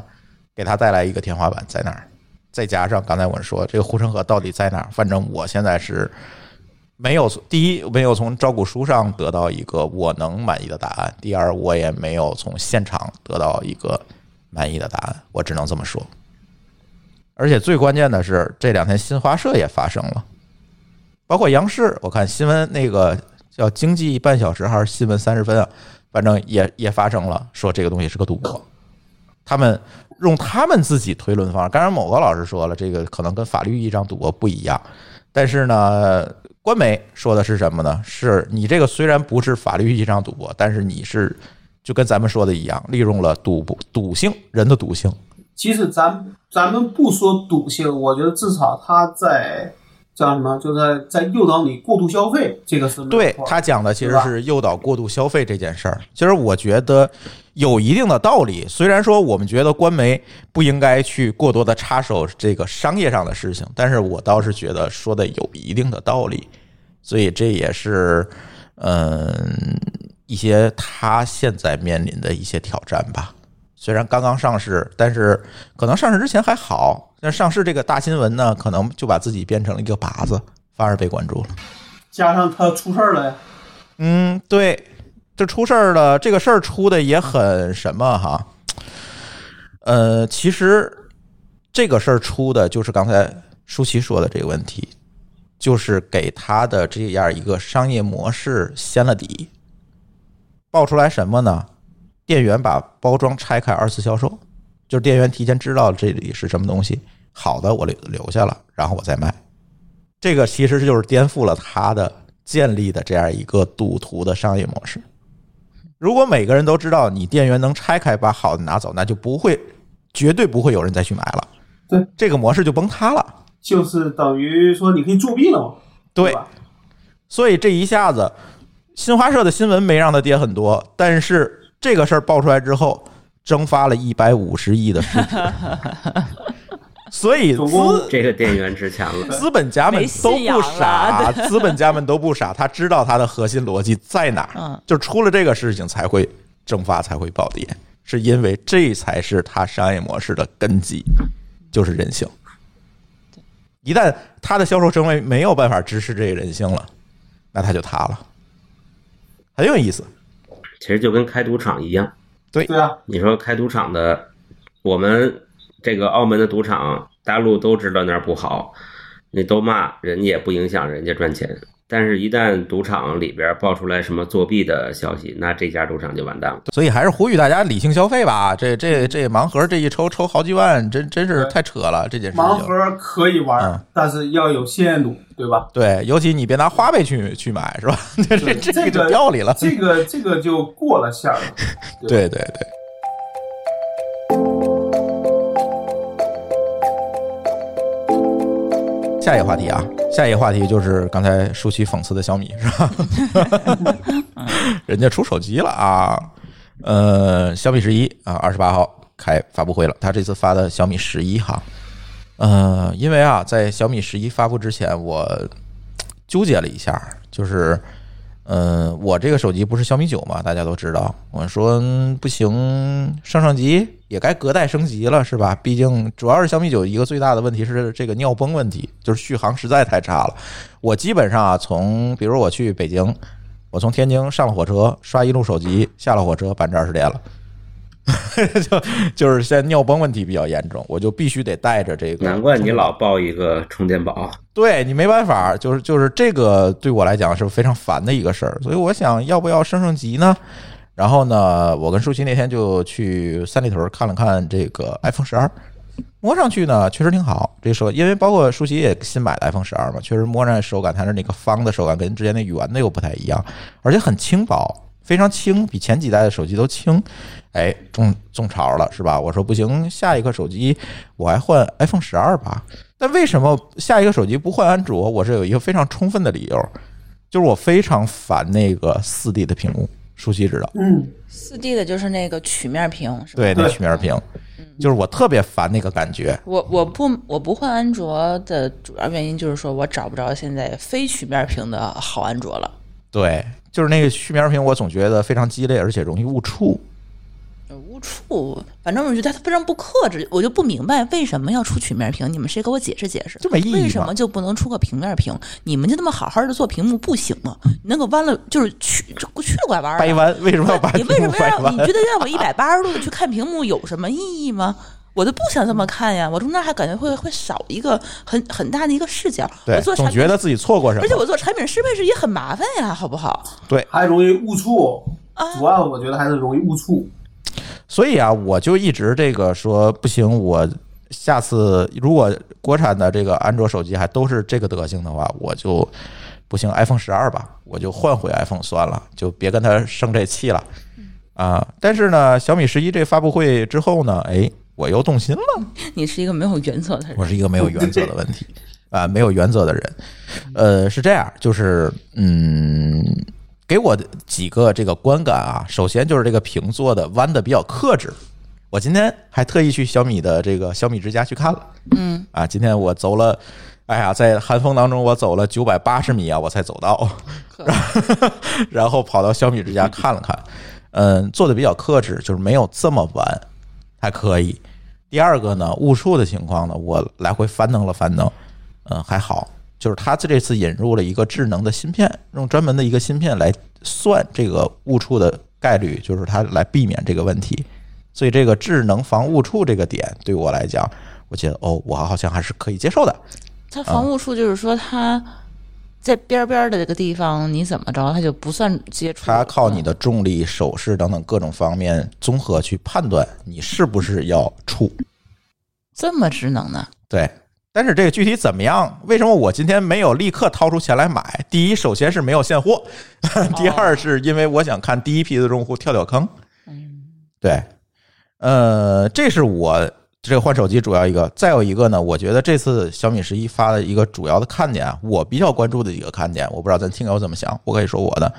给它带来一个天花板在哪儿。再加上刚才我说这个护城河到底在哪儿，反正我现在是没有第一没有从招股书上得到一个我能满意的答案，第二我也没有从现场得到一个满意的答案，我只能这么说。而且最关键的是，这两天新华社也发生了。包括央视，我看新闻那个叫《经济半小时》还是新闻三十分啊，反正也也发生了，说这个东西是个赌博。他们用他们自己推论的方式，当然某个老师说了，这个可能跟法律意义上赌博不一样，但是呢，官媒说的是什么呢？是你这个虽然不是法律意义上赌博，但是你是就跟咱们说的一样，利用了赌博赌性人的赌性。其实咱咱们不说赌性，我觉得至少他在叫什么，就在在诱导你过度消费，这个是对他讲的其实是诱导过度消费这件事儿，其实我觉得有一定的道理。虽然说我们觉得官媒不应该去过多的插手这个商业上的事情，但是我倒是觉得说的有一定的道理，所以这也是嗯一些他现在面临的一些挑战吧。虽然刚刚上市，但是可能上市之前还好，但上市这个大新闻呢，可能就把自己变成了一个靶子，反而被关注了。加上他出事儿了呀，嗯，对，这出事儿了，这个事儿出的也很什么哈？呃，其实这个事儿出的就是刚才舒淇说的这个问题，就是给他的这样一个商业模式掀了底。爆出来什么呢？店员把包装拆开二次销售，就是店员提前知道这里是什么东西，好的我留留下了，然后我再卖。这个其实就是颠覆了他的建立的这样一个赌徒的商业模式。如果每个人都知道你店员能拆开把好的拿走，那就不会，绝对不会有人再去买了。对，这个模式就崩塌了。就是等于说你可以作弊了嘛，对？所以这一下子，新华社的新闻没让它跌很多，但是这个事儿爆出来之后，蒸发了一百五十亿的市值。所以资这个店员值钱了。资本家们都不傻，资本家们都不傻，他知道他的核心逻辑在哪儿，嗯就出了这个事情才会蒸发，才会暴跌，是因为这才是他商业模式的根基，就是人性。一旦他的销售成为没有办法支持这个人性了，那他就塌了，很有意思。其实就跟开赌场一样，对啊，你说开赌场的，我们这个澳门的赌场，大陆都知道那儿不好，你都骂人家也不影响人家赚钱。但是，一旦赌场里边爆出来什么作弊的消息，那这家赌场就完蛋了。所以还是呼吁大家理性消费吧。这这这盲盒这一抽抽好几万，真真是太扯了，这件事情。盲盒可以玩，嗯但是要有限度，对吧？对，尤其你别拿花呗去去买，是吧？这这这个就这个掉里了。这个这个就过了线儿了。对对对。下一个话题啊，下一个话题就是刚才舒淇讽刺的小米是吧？人家出手机了啊，呃，小米十一啊，二十八号开发布会了。他这次发的小米十一哈，呃，因为啊，在小米十一发布之前，我纠结了一下，就是。嗯，我这个手机不是小米九嘛，大家都知道。我说不行，上上级也该隔代升级了，是吧？毕竟主要是小米九一个最大的问题是这个尿崩问题，就是续航实在太差了。我基本上啊，从比如我去北京，我从天津上了火车，刷一路手机，下了火车百分之二十电了。就就是现在尿崩问题比较严重，我就必须得带着这个。难怪你老抱一个充电宝。对你没办法，就是就是这个对我来讲是非常烦的一个事儿，所以我想要不要升升级呢？然后呢，我跟舒淇那天就去三里屯看了看这个 iPhone 十二，摸上去呢确实挺好。这手因为包括舒淇也新买的 iPhone 十二嘛，确实摸上手感，它是那个方的手感跟之前那圆的又不太一样，而且很轻薄，非常轻，比前几代的手机都轻。哎，中中潮了是吧？我说不行，下一个手机我还换 iPhone 十二吧。但为什么下一个手机不换安卓？我是有一个非常充分的理由，就是我非常烦那个四 D 的屏幕。舒淇知道，嗯，四 D 的就是那个曲面屏，是吧？对，那对曲面屏，就是我特别烦那个感觉。我我不我不换安卓的主要原因就是说我找不着现在非曲面屏的好安卓了。对，就是那个曲面屏，我总觉得非常鸡肋，而且容易误触。呃误触，反正我觉得他非常不克制，我就不明白为什么要出曲面屏，你们谁给我解释解释？这没意义为什么就不能出个平面屏？你们就那么好好的做屏幕不行吗？你那个弯了就是曲曲了拐弯掰弯为什么要把你为什么屏幕掰弯让你觉得让我一百 八十度的去看屏幕有什么意义吗？我就不想这么看呀，我中间还感觉会会少一个很很大的一个视角。对我，做产品总觉得自己错过什么。而且我做产品适配是也很麻烦呀，好不好？对，还容易误触，啊主要我觉得还是容易误触。所以啊，我就一直这个说不行，我下次如果国产的这个安卓手机还都是这个德行的话，我就不行，iPhone 十二吧，我就换回 iPhone 算了，就别跟他生这气了啊。但是呢，小米十一这发布会之后呢，哎，我又动心了。你是一个没有原则的人。我是一个没有原则的问题啊，没有原则的人。呃，是这样，就是嗯，给我的几个这个观感啊，首先就是这个屏做的弯的比较克制。我今天还特意去小米的这个小米之家去看了，嗯。啊，今天我走了，哎呀，在寒风当中我走了九百八十米啊，我才走到，可 然后跑到小米之家看了看，嗯，做的比较克制，就是没有这么弯，还可以。第二个呢，误触的情况呢，我来回翻腾了翻腾，嗯，还好，就是它这次引入了一个智能的芯片，用专门的一个芯片来算这个误触的概率，就是它来避免这个问题。所以这个智能防误触这个点对我来讲，我觉得哦，我好像还是可以接受的。它防误触就是说它在边边的这个地方，你怎么着它就不算接触。它靠你的重力、手势等等各种方面综合去判断你是不是要触。这么智能呢？对，但是这个具体怎么样？为什么我今天没有立刻掏出钱来买？第一，首先是没有现货；第二，是因为我想看第一批的用户跳跳坑。对，呃，这是我这个换手机主要一个。再有一个呢，我觉得这次小米十一发的一个主要的看点啊，我比较关注的几个看点，我不知道咱听友怎么想，我可以说我的，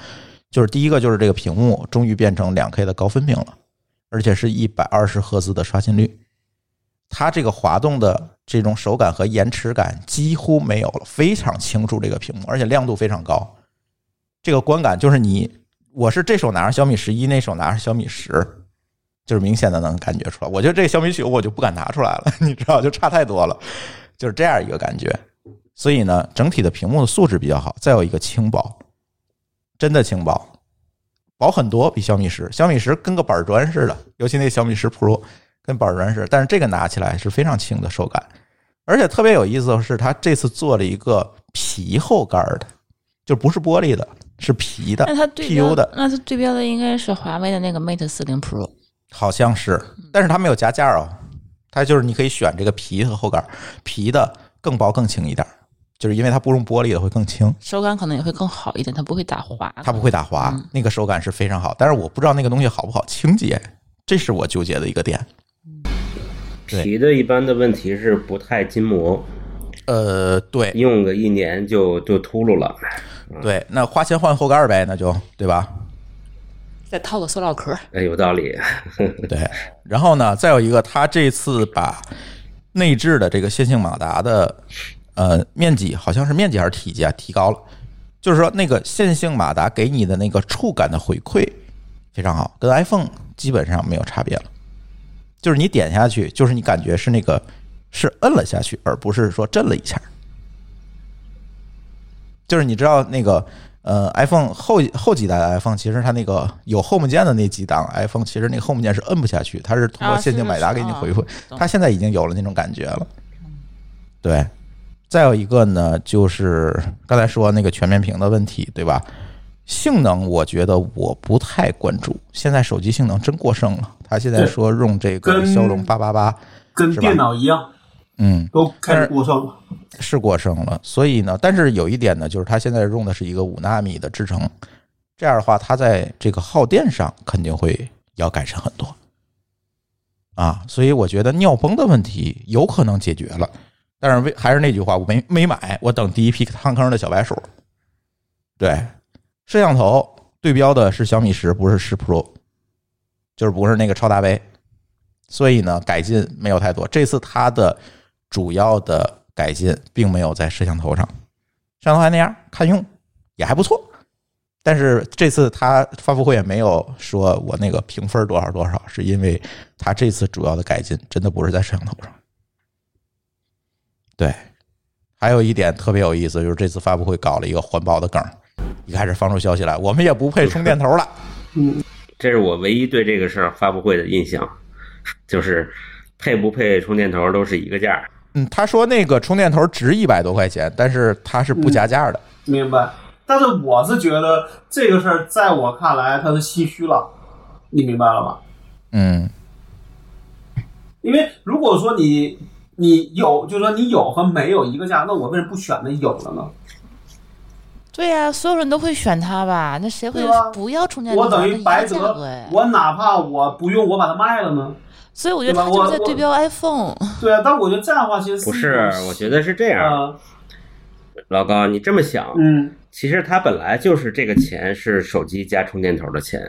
就是第一个就是这个屏幕终于变成两 K 的高分屏了，而且是一百二十赫兹的刷新率。它这个滑动的这种手感和延迟感几乎没有了，非常清楚这个屏幕，而且亮度非常高。这个观感就是你，我是这手拿着小米十一，那手拿着小米十，就是明显的能感觉出来。我觉得这个小米九我就不敢拿出来了，你知道，就差太多了，就是这样一个感觉。所以呢，整体的屏幕的素质比较好，再有一个轻薄，真的轻薄，薄很多，比小米十，小米十跟个板砖似的，尤其那小米十 Pro 跟板砖似的，但是这个拿起来是非常轻的手感，而且特别有意思的是，它这次做了一个皮后盖儿的，就不是玻璃的，是皮的那它对 PU 标的，那它对标的应该是华为的那个 Mate 四零 Pro。好像是，但是它没有加价哦，它就是你可以选这个皮和后盖儿，皮的更薄更轻一点儿，就是因为它不用玻璃的会更轻，手感可能也会更好一点，它不会打滑。它不会打滑，那个手感是非常好。但是我不知道那个东西好不好清洁，这是我纠结的一个点。对皮的一般的问题是不太筋膜，呃，对用个一年就就秃噜了。对，那花钱换后盖儿呗，那就对吧？再套个塑料壳，哎，有道理。对，然后呢，再有一个，它这次把内置的这个线性马达的呃面积，好像是面积还是体积啊，提高了。就是说，那个线性马达给你的那个触感的回馈非常好，跟 iPhone 基本上没有差别了。就是你点下去，就是你感觉是那个是摁了下去，而不是说震了一下。就是你知道那个呃，iPhone 后后几代的 iPhone，其实它那个有 Home 键的那几档 iPhone，其实那个 Home 键是摁不下去，它是通过啊线性马达给你回复。它现在已经有了那种感觉了。对，再有一个呢，就是刚才说那个全面屏的问题，对吧？性能我觉得我不太关注，现在手机性能真过剩了。他现在说用这个骁龙八八八，跟电脑一样，嗯，都开始过剩了。是过剩了。所以呢，但是有一点呢，就是它现在用的是一个五纳米的制程，这样的话，它在这个耗电上肯定会要改善很多。啊，所以我觉得尿崩的问题有可能解决了，但是为还是那句话，我没没买，我等第一批探坑的小白鼠。对，摄像头对标的是小米十，不是十 Pro，就是不是那个超大杯，所以呢，改进没有太多。这次它的主要的改进并没有在摄像头上，摄像头还那样，看用也还不错。但是这次他发布会也没有说我那个评分多少多少，是因为他这次主要的改进真的不是在摄像头上。对，还有一点特别有意思，就是这次发布会搞了一个环保的梗，一开始放出消息来，我们也不配充电头了。嗯，这是我唯一对这个事儿发布会的印象，就是配不配充电头都是一个价。嗯，他说那个充电头值一百多块钱，但是它是不加价的。明白。但是我是觉得这个事儿，在我看来它是唏嘘了，你明白了吗？嗯，因为如果说你你有，就是说你有和没有一个价，那我为什么不选那有的呢？对呀、所有人都会选它吧？那谁会不要充电头？我等于白那一个价格得哎，我哪怕我不用，我把它卖了呢？所以我觉得对吧它就是在对标 iPhone。对啊，但我觉得这样的话其实不是，我觉得是这样，啊，老高，你这么想，嗯，其实它本来就是这个钱是手机加充电头的钱。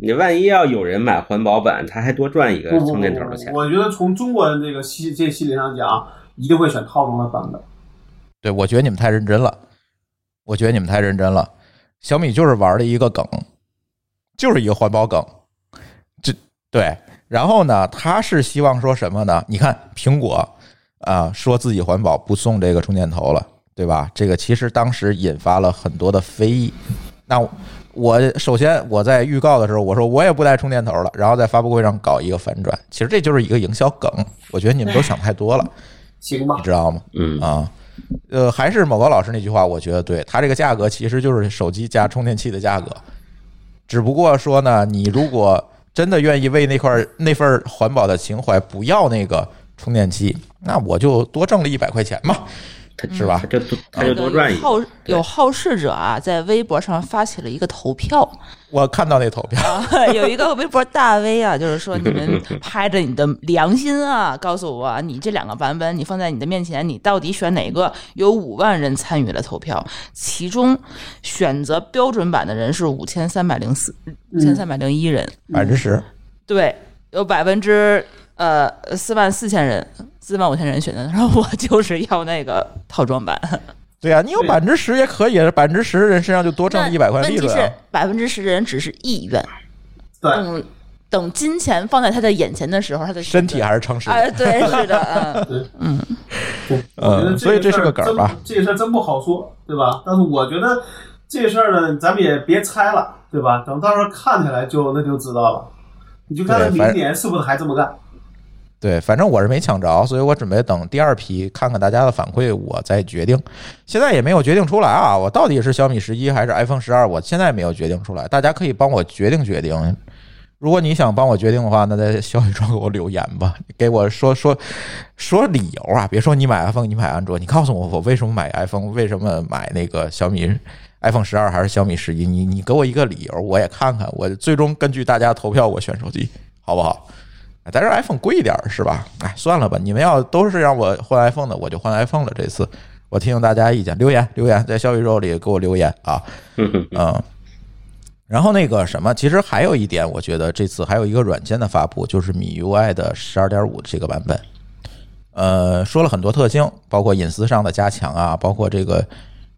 你万一要有人买环保版，他还多赚一个充电头的钱，。我觉得从中国人这个心这心理上讲，一定会选套装的版本。对，我觉得你们太认真了，我觉得你们太认真了。小米就是玩了一个梗，就是一个环保梗，这对。然后呢，他是希望说什么呢？你看苹果啊、说自己环保不送这个充电头了，对吧？这个其实当时引发了很多的非议。那我首先我在预告的时候我说我也不带充电头了，然后在发布会上搞一个反转，其实这就是一个营销梗。我觉得你们都想太多了，行吧你，知道吗？嗯，啊，呃，还是某个老师那句话，我觉得对，它这个价格其实就是手机加充电器的价格，只不过说呢，你如果真的愿意为那块那份环保的情怀不要那个充电器，那我就多挣了一百块钱嘛，他是吧他就多他就多赚一个。好有好事者啊，在微博上发起了一个投票 我看到那投票，啊，有一个微博大 V 啊，就是说你们 拍着你的良心啊，告诉我啊你这两个版本你放在你的面前，你到底选哪个？有五万人参与了投票，其中选择标准版的人是五千三百零四五千三百零一人，百分之十，对，有百分之呃四万四千人，四万五千人选的，然后我 就是要那个套装版。对啊，你有对百分之十也可以，百分之十人身上就多挣了一百块利问题是。百分之十的人只是意愿，对，等等金钱放在他的眼前的时候，他的身体还是诚实的，哎，对，是的，嗯，对，我觉得嗯，所以这是个梗儿吧？这个事儿真不好说，对吧？但是我觉得这事儿呢，咱们也别猜了，对吧？等到时候看起来就那就知道了。你就看他明年是不是还这么干？对，反正我是没抢着，所以我准备等第二批看看大家的反馈，我再决定。现在也没有决定出来啊，我到底是小米十一还是 iPhone 十二，我现在没有决定出来。大家可以帮我决定决定。如果你想帮我决定的话，那在小宇宙给我留言吧，给我说说说理由啊，别说你买 iPhone，你买安卓，你告诉我我为什么买 iPhone，为什么买那个小米 iPhone 十二还是小米十一，你你给我一个理由，我也看看，我最终根据大家投票我选手机，好不好？但是 iPhone 贵一点儿是吧？哎，算了吧，你们要都是让我换 iPhone 的，我就换 iPhone 了。这次我听听大家意见，留言留言在小宇宙里给我留言啊，嗯。然后那个什么，其实还有一点，我觉得这次还有一个软件的发布，就是米 UI 的十二点五这个版本。呃，说了很多特性，包括隐私上的加强啊，包括这个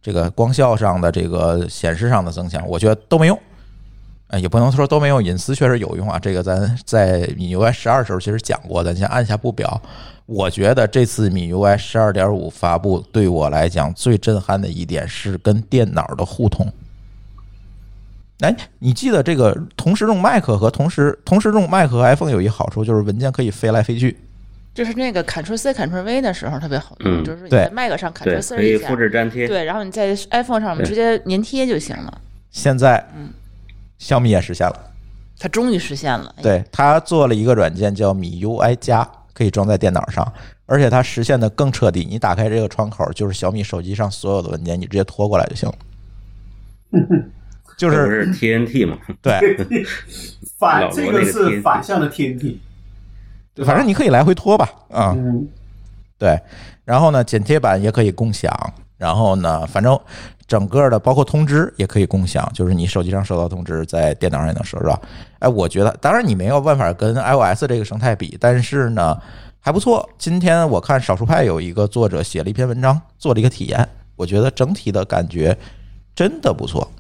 这个光效上的这个显示上的增强，我觉得都没用。呃，也不能说都没有，隐私确实有用啊。这个咱在米 UI 十二时候其实讲过，咱先按下不表。我觉得这次米 UI 十二点五发布对我来讲最震撼的一点是跟电脑的互通。哎，你记得这个同时用 Mac 和同时同时用 Mac 和 iPhone 有一好处，就是文件可以飞来飞去。就是那个 Ctrl C Ctrl V 的时候特别好用，嗯就是你在 Mac 上 Ctrl，C 可以复，制粘贴。对，然后你在 iPhone 上面对直接粘贴就行了。现在小米也实现了。它终于实现了。哎，对，它做了一个软件叫米 UI 加，可以装在电脑上，而且它实现的更彻底。你打开这个窗口，就是小米手机上所有的文件，你直接拖过来就行了。就是是 TNT 嘛？对，反这个是反向的 TNT，反正你可以来回拖吧，啊、嗯，对，然后呢，剪贴板也可以共享，然后呢，反正整个的包括通知也可以共享，就是你手机上收到通知，在电脑上也能收到。哎，我觉得，当然你没有办法跟 iOS 这个生态比，但是呢还不错。今天我看少数派有一个作者写了一篇文章，做了一个体验，我觉得整体的感觉真的不错。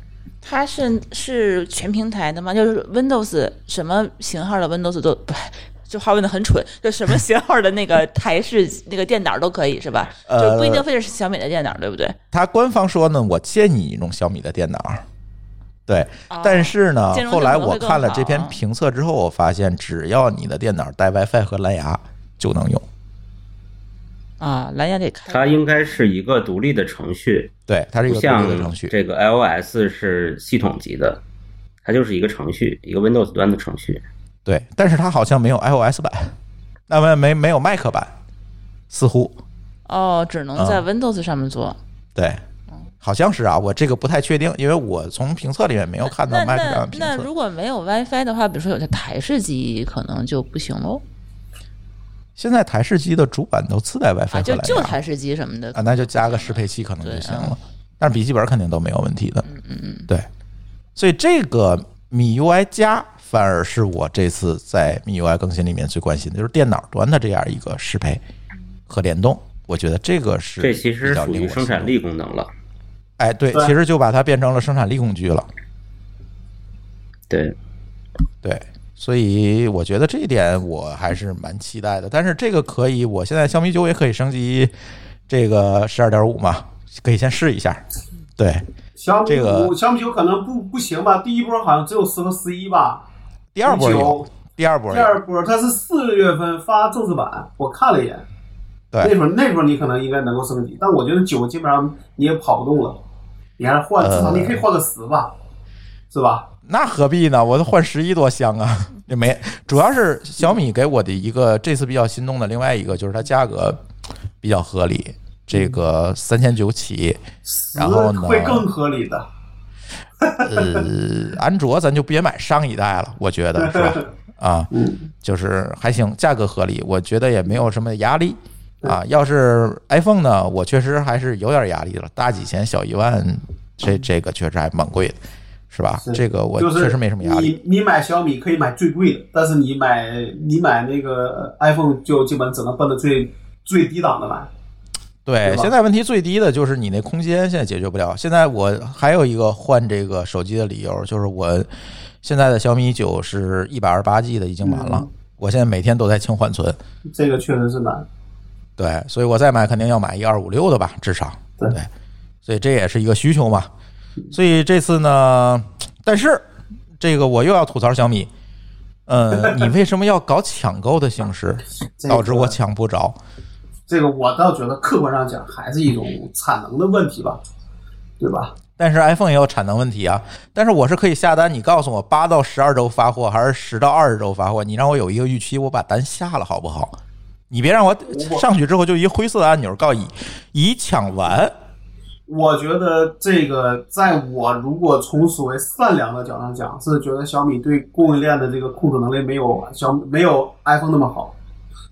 它是是全平台的吗？就是 Windows 什么型号的 Windows 都不，这话问的很蠢，就什么型号的那个台式那个电脑都可以是吧？呃就不一定非得是小米的电脑，对不对？他官方说呢，我建议你用小米的电脑。对，但是呢后来我看了这篇评测之后，我发现只要你的电脑带 WiFi 和蓝牙就能用。啊，蓝牙得开。它应该是一个独立的程序，对，它是一个独立的程序。这个 iOS 是系统级的，它就是一个程序，一个 Windows 端的程序。对，但是它好像没有 iOS 版，那么没没有 Mac 版，似乎哦，只能在嗯 Windows 上面做。对，好像是啊，我这个不太确定，因为我从评测里面没有看到那 Mac 那上的评那测。如果没有 WiFi 的话，比如说有些台式机可能就不行喽现在台式机的主板都自带 WiFi 啊，就就台式机什么的啊，那就加个适配器可能就行了。但是笔记本肯定都没有问题的。嗯嗯嗯，对，所以这个米 UI 加反而是我这次在 MIUI 更新里面最关心的，就是电脑端的这样一个适配和联动。我觉得这个是这其实比较属于生产力功能了。哎，对，其实就把它变成了生产力工具了。对，对，所以我觉得这一点我还是蛮期待的。但是这个可以，我现在小米九也可以升级这个十二点五嘛，可以先试一下。对，小米这个、小米九可能不不行吧？第一波好像只有四和十一吧，第二波有，第二波，第二波它是四月份发正式版，我看了一眼，对那时候那时候你可能应该能够升级，但我觉得九基本上你也跑不动了，你还是换，至少你可以换个十吧，是吧？那何必呢？我都换十一多香啊！也没，主要是小米给我的一个这次比较心动的另外一个就是它价格比较合理，这个三千九起，然后呢会更合理的，呃，安卓咱就别买上一代了，我觉得是吧？啊，嗯，就是还行，价格合理，我觉得也没有什么压力啊。要是 iPhone 呢，我确实还是有点压力了，大几千小一万，这这个确实还蛮贵的，是吧？是这个我确实没什么压力。你你买小米可以买最贵的，但是你买你买那个 iPhone 就基本只能奔着最最低档的买。对，现在问题最低的就是你那空间现在解决不了。现在我还有一个换这个手机的理由，就是我现在的小米九是一百二十八 G 的已经满了，嗯我现在每天都在清缓存。这个确实是难。对，所以我再买肯定要买一二五六的吧，至少对对，所以这也是一个需求嘛。所以这次呢，但是这个我又要吐槽小米，呃，你为什么要搞抢购的形式，导致我抢不着？这个我倒觉得客观上讲还是一种产能的问题吧，对吧？但是 iPhone 也有产能问题啊。但是我是可以下单，你告诉我八到十二周发货，还是十到二十周发货？你让我有一个预期，我把单下了好不好？你别让我上去之后就一灰色的按钮，告已已抢完。我觉得这个，在我如果从所谓善良的角度上讲，是觉得小米对供应链的这个控制能力没有小没有 iPhone 那么好，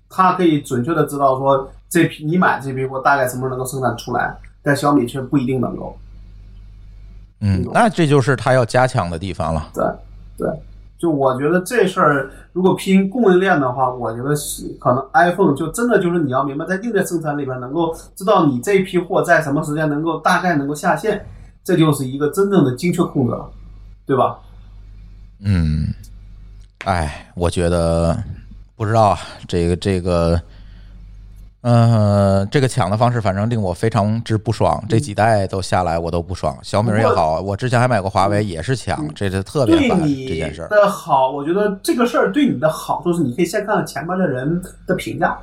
它可以准确的知道说这批你买这批货大概什么时候能够生产出来，但小米却不一定能够。嗯，那这就是它要加强的地方了。对对，就我觉得这事儿如果拼供应链的话，我觉得是可能 iPhone 就真的就是你要明白，在硬件生产里边能够知道你这批货在什么时间能够大概能够下线，这就是一个真正的精确控制了，对吧？嗯，哎，我觉得不知道啊，这个这个，嗯、这个抢的方式反正令我非常之不爽。这几代都下来我都不爽，小米儿也好，我之前还买过华为也是抢，这是特别烦这件事儿。的好，我觉得这个事儿对你的好处是，你可以先看看前面的人的评价。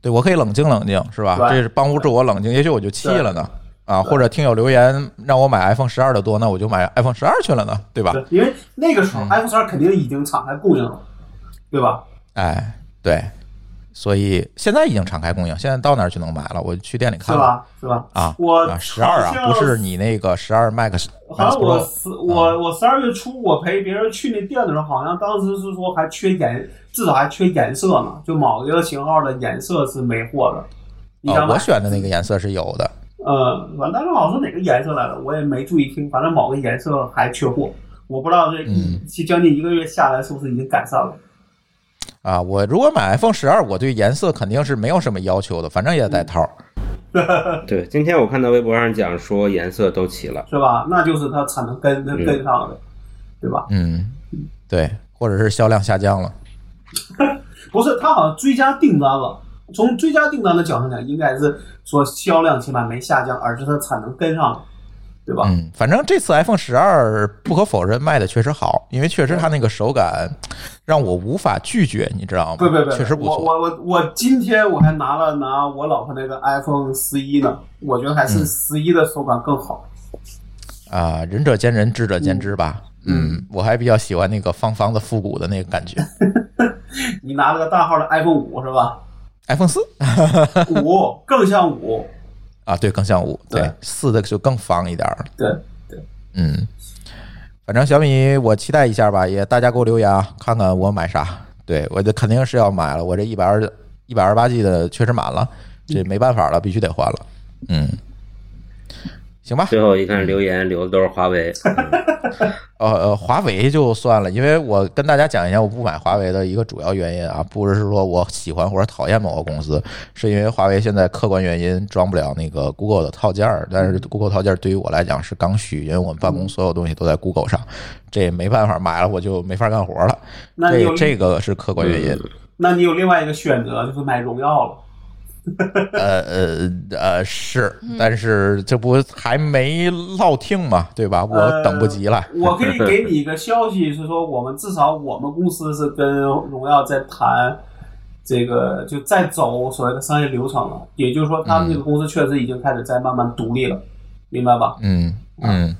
对我可以冷静冷静，是吧？这是帮助我冷静，也许我就气了呢。啊，或者听友留言让我买 iPhone 十二的多，那我就买 iPhone 十二去了呢，对吧？对，因为那个时候嗯 iPhone 十二肯定已经敞开供应了，对吧？哎，对，所以现在已经敞开供应，现在到哪儿就能买了，我去店里看了吧？是吧？啊。我啊，十二啊，不是你那个十二 Max，好像我我我十二月初我陪别人去那店的时候，好像当时是说还缺颜，至少还缺颜色呢，就某一个型号的颜色是没货的。你啊？我选的那个颜色是有的。呃，反正当时好像是哪个颜色来的，我也没注意听，反正某个颜色还缺货，我不知道这将近一个月下来是不是已经改善了。啊，我如果买 iPhone 十二，我对颜色肯定是没有什么要求的，反正也带套。对，今天我看到微博上讲说颜色都齐了，是吧？那就是它产能跟跟上了，对吧？嗯，对，或者是销量下降了。不是，它好像追加订单了。从追加订单的角度讲，应该是说销量起码没下降，而是它产能跟上了，对吧？嗯，反正这次 iPhone 十二不可否认卖的确实好，因为确实它那个手感让我无法拒绝，你知道吗？不不不，确实不错。我我我我今天我还拿了拿我老婆那个 iPhone 十一呢，我觉得还是嗯十一的手感更好。啊，仁者见仁，智者见智吧。嗯，我还比较喜欢那个方方的复古的那个感觉。你拿了个大号的 iPhone 五是吧？iPhone 四 五更像五，啊，对，更像五，对对，四的就更方一点儿。对，嗯，反正小米我期待一下吧，也大家给我留言啊，看看我买啥。对我这肯定是要买了，我这一百二一百二十八 G 的确实满了，这没办法了，必须得换了。嗯，行吧，最后一看留言留的都是华为，呃呃，华为就算了，因为我跟大家讲一下，我不买华为的一个主要原因啊，不是说我喜欢或者讨厌某个公司，是因为华为现在客观原因装不了那个 Google 的套件儿，但是 Google 套件儿对于我来讲是刚需，因为我们办公所有东西都在 Google 上，这也没办法，买了我就没法干活了，那你有这这个是客观原因。那你有另外一个选择，就是买荣耀了。呃呃呃是，但是这不还没落听嘛，对吧？我等不及了。我可以给你一个消息，是说我们至少我们公司是跟荣耀在谈这个，就在走所谓的商业流程了。也就是说，他们这个公司确实已经开始在慢慢独立了，明白吧？嗯嗯，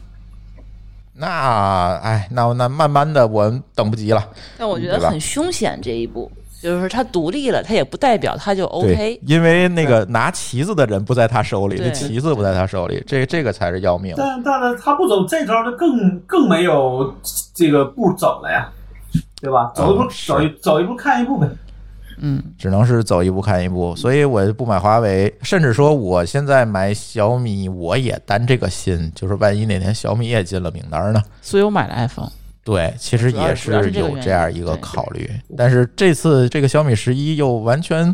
那哎，那那慢慢的我等不及了。但我觉得很凶险这一步，就是他独立了，他也不代表他就 OK，。因为那个拿旗子的人不在他手里，对这旗子不在他手里，这这个才是要命。但但是他不走这招，就更更没有这个步走了呀，对吧？走一步、嗯走一走一步看一步呗。嗯，只能是走一步看一步，所以我不买华为，甚至说我现在买小米，我也担这个心，就是万一哪天小米也进了名单呢？所以我买了 iPhone。对，其实也是有这样一个考虑，但是这次这个小米十一又完全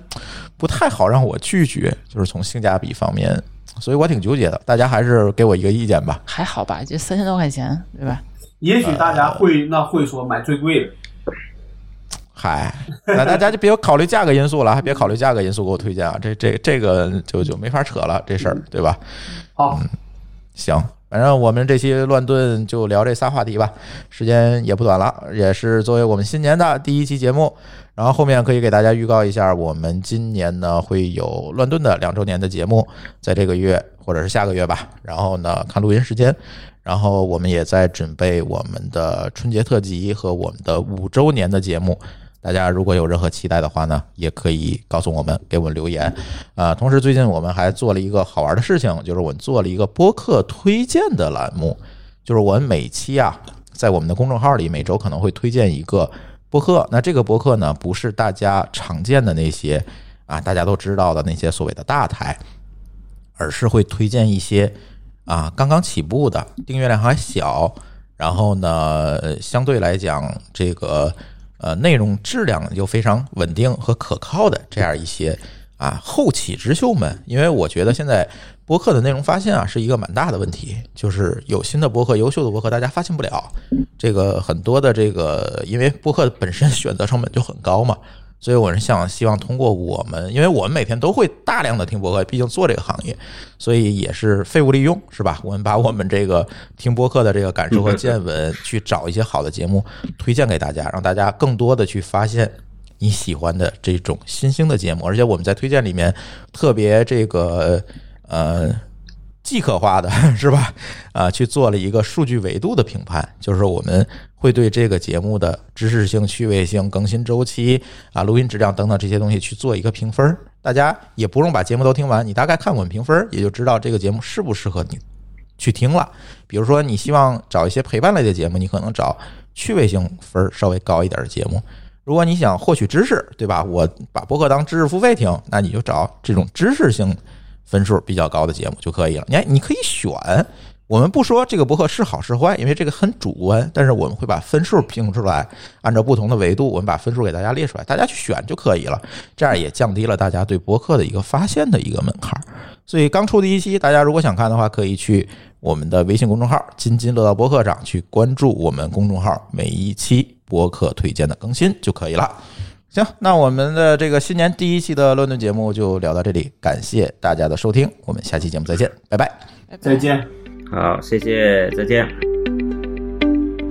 不太好让我拒绝，就是从性价比方面，所以我挺纠结的。大家还是给我一个意见吧。还好吧，就三千多块钱，对吧？也许大家会、那会说买最贵的，嗨，那大家就别考虑价格因素了，还别考虑价格因素给我推荐啊，这这这个就就没法扯了，这事儿对吧？好，行，反正我们这期乱炖就聊这仨话题吧，时间也不短了，也是作为我们新年的第一期节目。然后后面可以给大家预告一下，我们今年呢会有乱炖的两周年的节目，在这个月或者是下个月吧。然后呢，看录音时间。然后我们也在准备我们的春节特辑和我们的五周年的节目。大家如果有任何期待的话呢，也可以告诉我们，给我们留言。啊，同时最近我们还做了一个好玩的事情，就是我们做了一个播客推荐的栏目，就是我们每期啊，在我们的公众号里每周可能会推荐一个播客。那这个播客呢，不是大家常见的那些啊，大家都知道的那些所谓的大台，而是会推荐一些啊刚刚起步的，订阅量还小，然后呢，相对来讲这个呃内容质量又非常稳定和可靠的这样一些啊后起之秀们。因为我觉得现在播客的内容发现啊是一个蛮大的问题，就是有新的播客、优秀的播客，大家发现不了。这个很多的这个，因为播客本身选择成本就很高嘛。所以我是想希望通过我们，因为我们每天都会大量的听播客，毕竟做这个行业，所以也是废物利用，是吧？我们把我们这个听播客的这个感受和见闻，去找一些好的节目推荐给大家，让大家更多的去发现你喜欢的这种新兴的节目。而且我们在推荐里面特别这个呃。即可化的 是吧？啊，去做了一个数据维度的评判，就是我们会对这个节目的知识性、趣味性、更新周期啊、录音质量等等这些东西去做一个评分。大家也不用把节目都听完，你大概看我们评分，也就知道这个节目适不适合你去听了。比如说，你希望找一些陪伴类的节目，你可能找趣味性分儿稍微高一点的节目。如果你想获取知识，对吧？我把播客当知识付费听，那你就找这种知识性分数比较高的节目就可以了。你看，你可以选。我们不说这个博客是好是坏，因为这个很主观，但是我们会把分数评出来，按照不同的维度，我们把分数给大家列出来，大家去选就可以了。这样也降低了大家对博客的一个发现的一个门槛。所以刚出的一期，大家如果想看的话，可以去我们的微信公众号“津津乐道播客”上去关注我们公众号每一期播客推荐的更新就可以了。行，那我们的这个新年第一期的乱炖节目就聊到这里，感谢大家的收听，我们下期节目再见，拜拜。拜拜再见。好，谢谢，再见。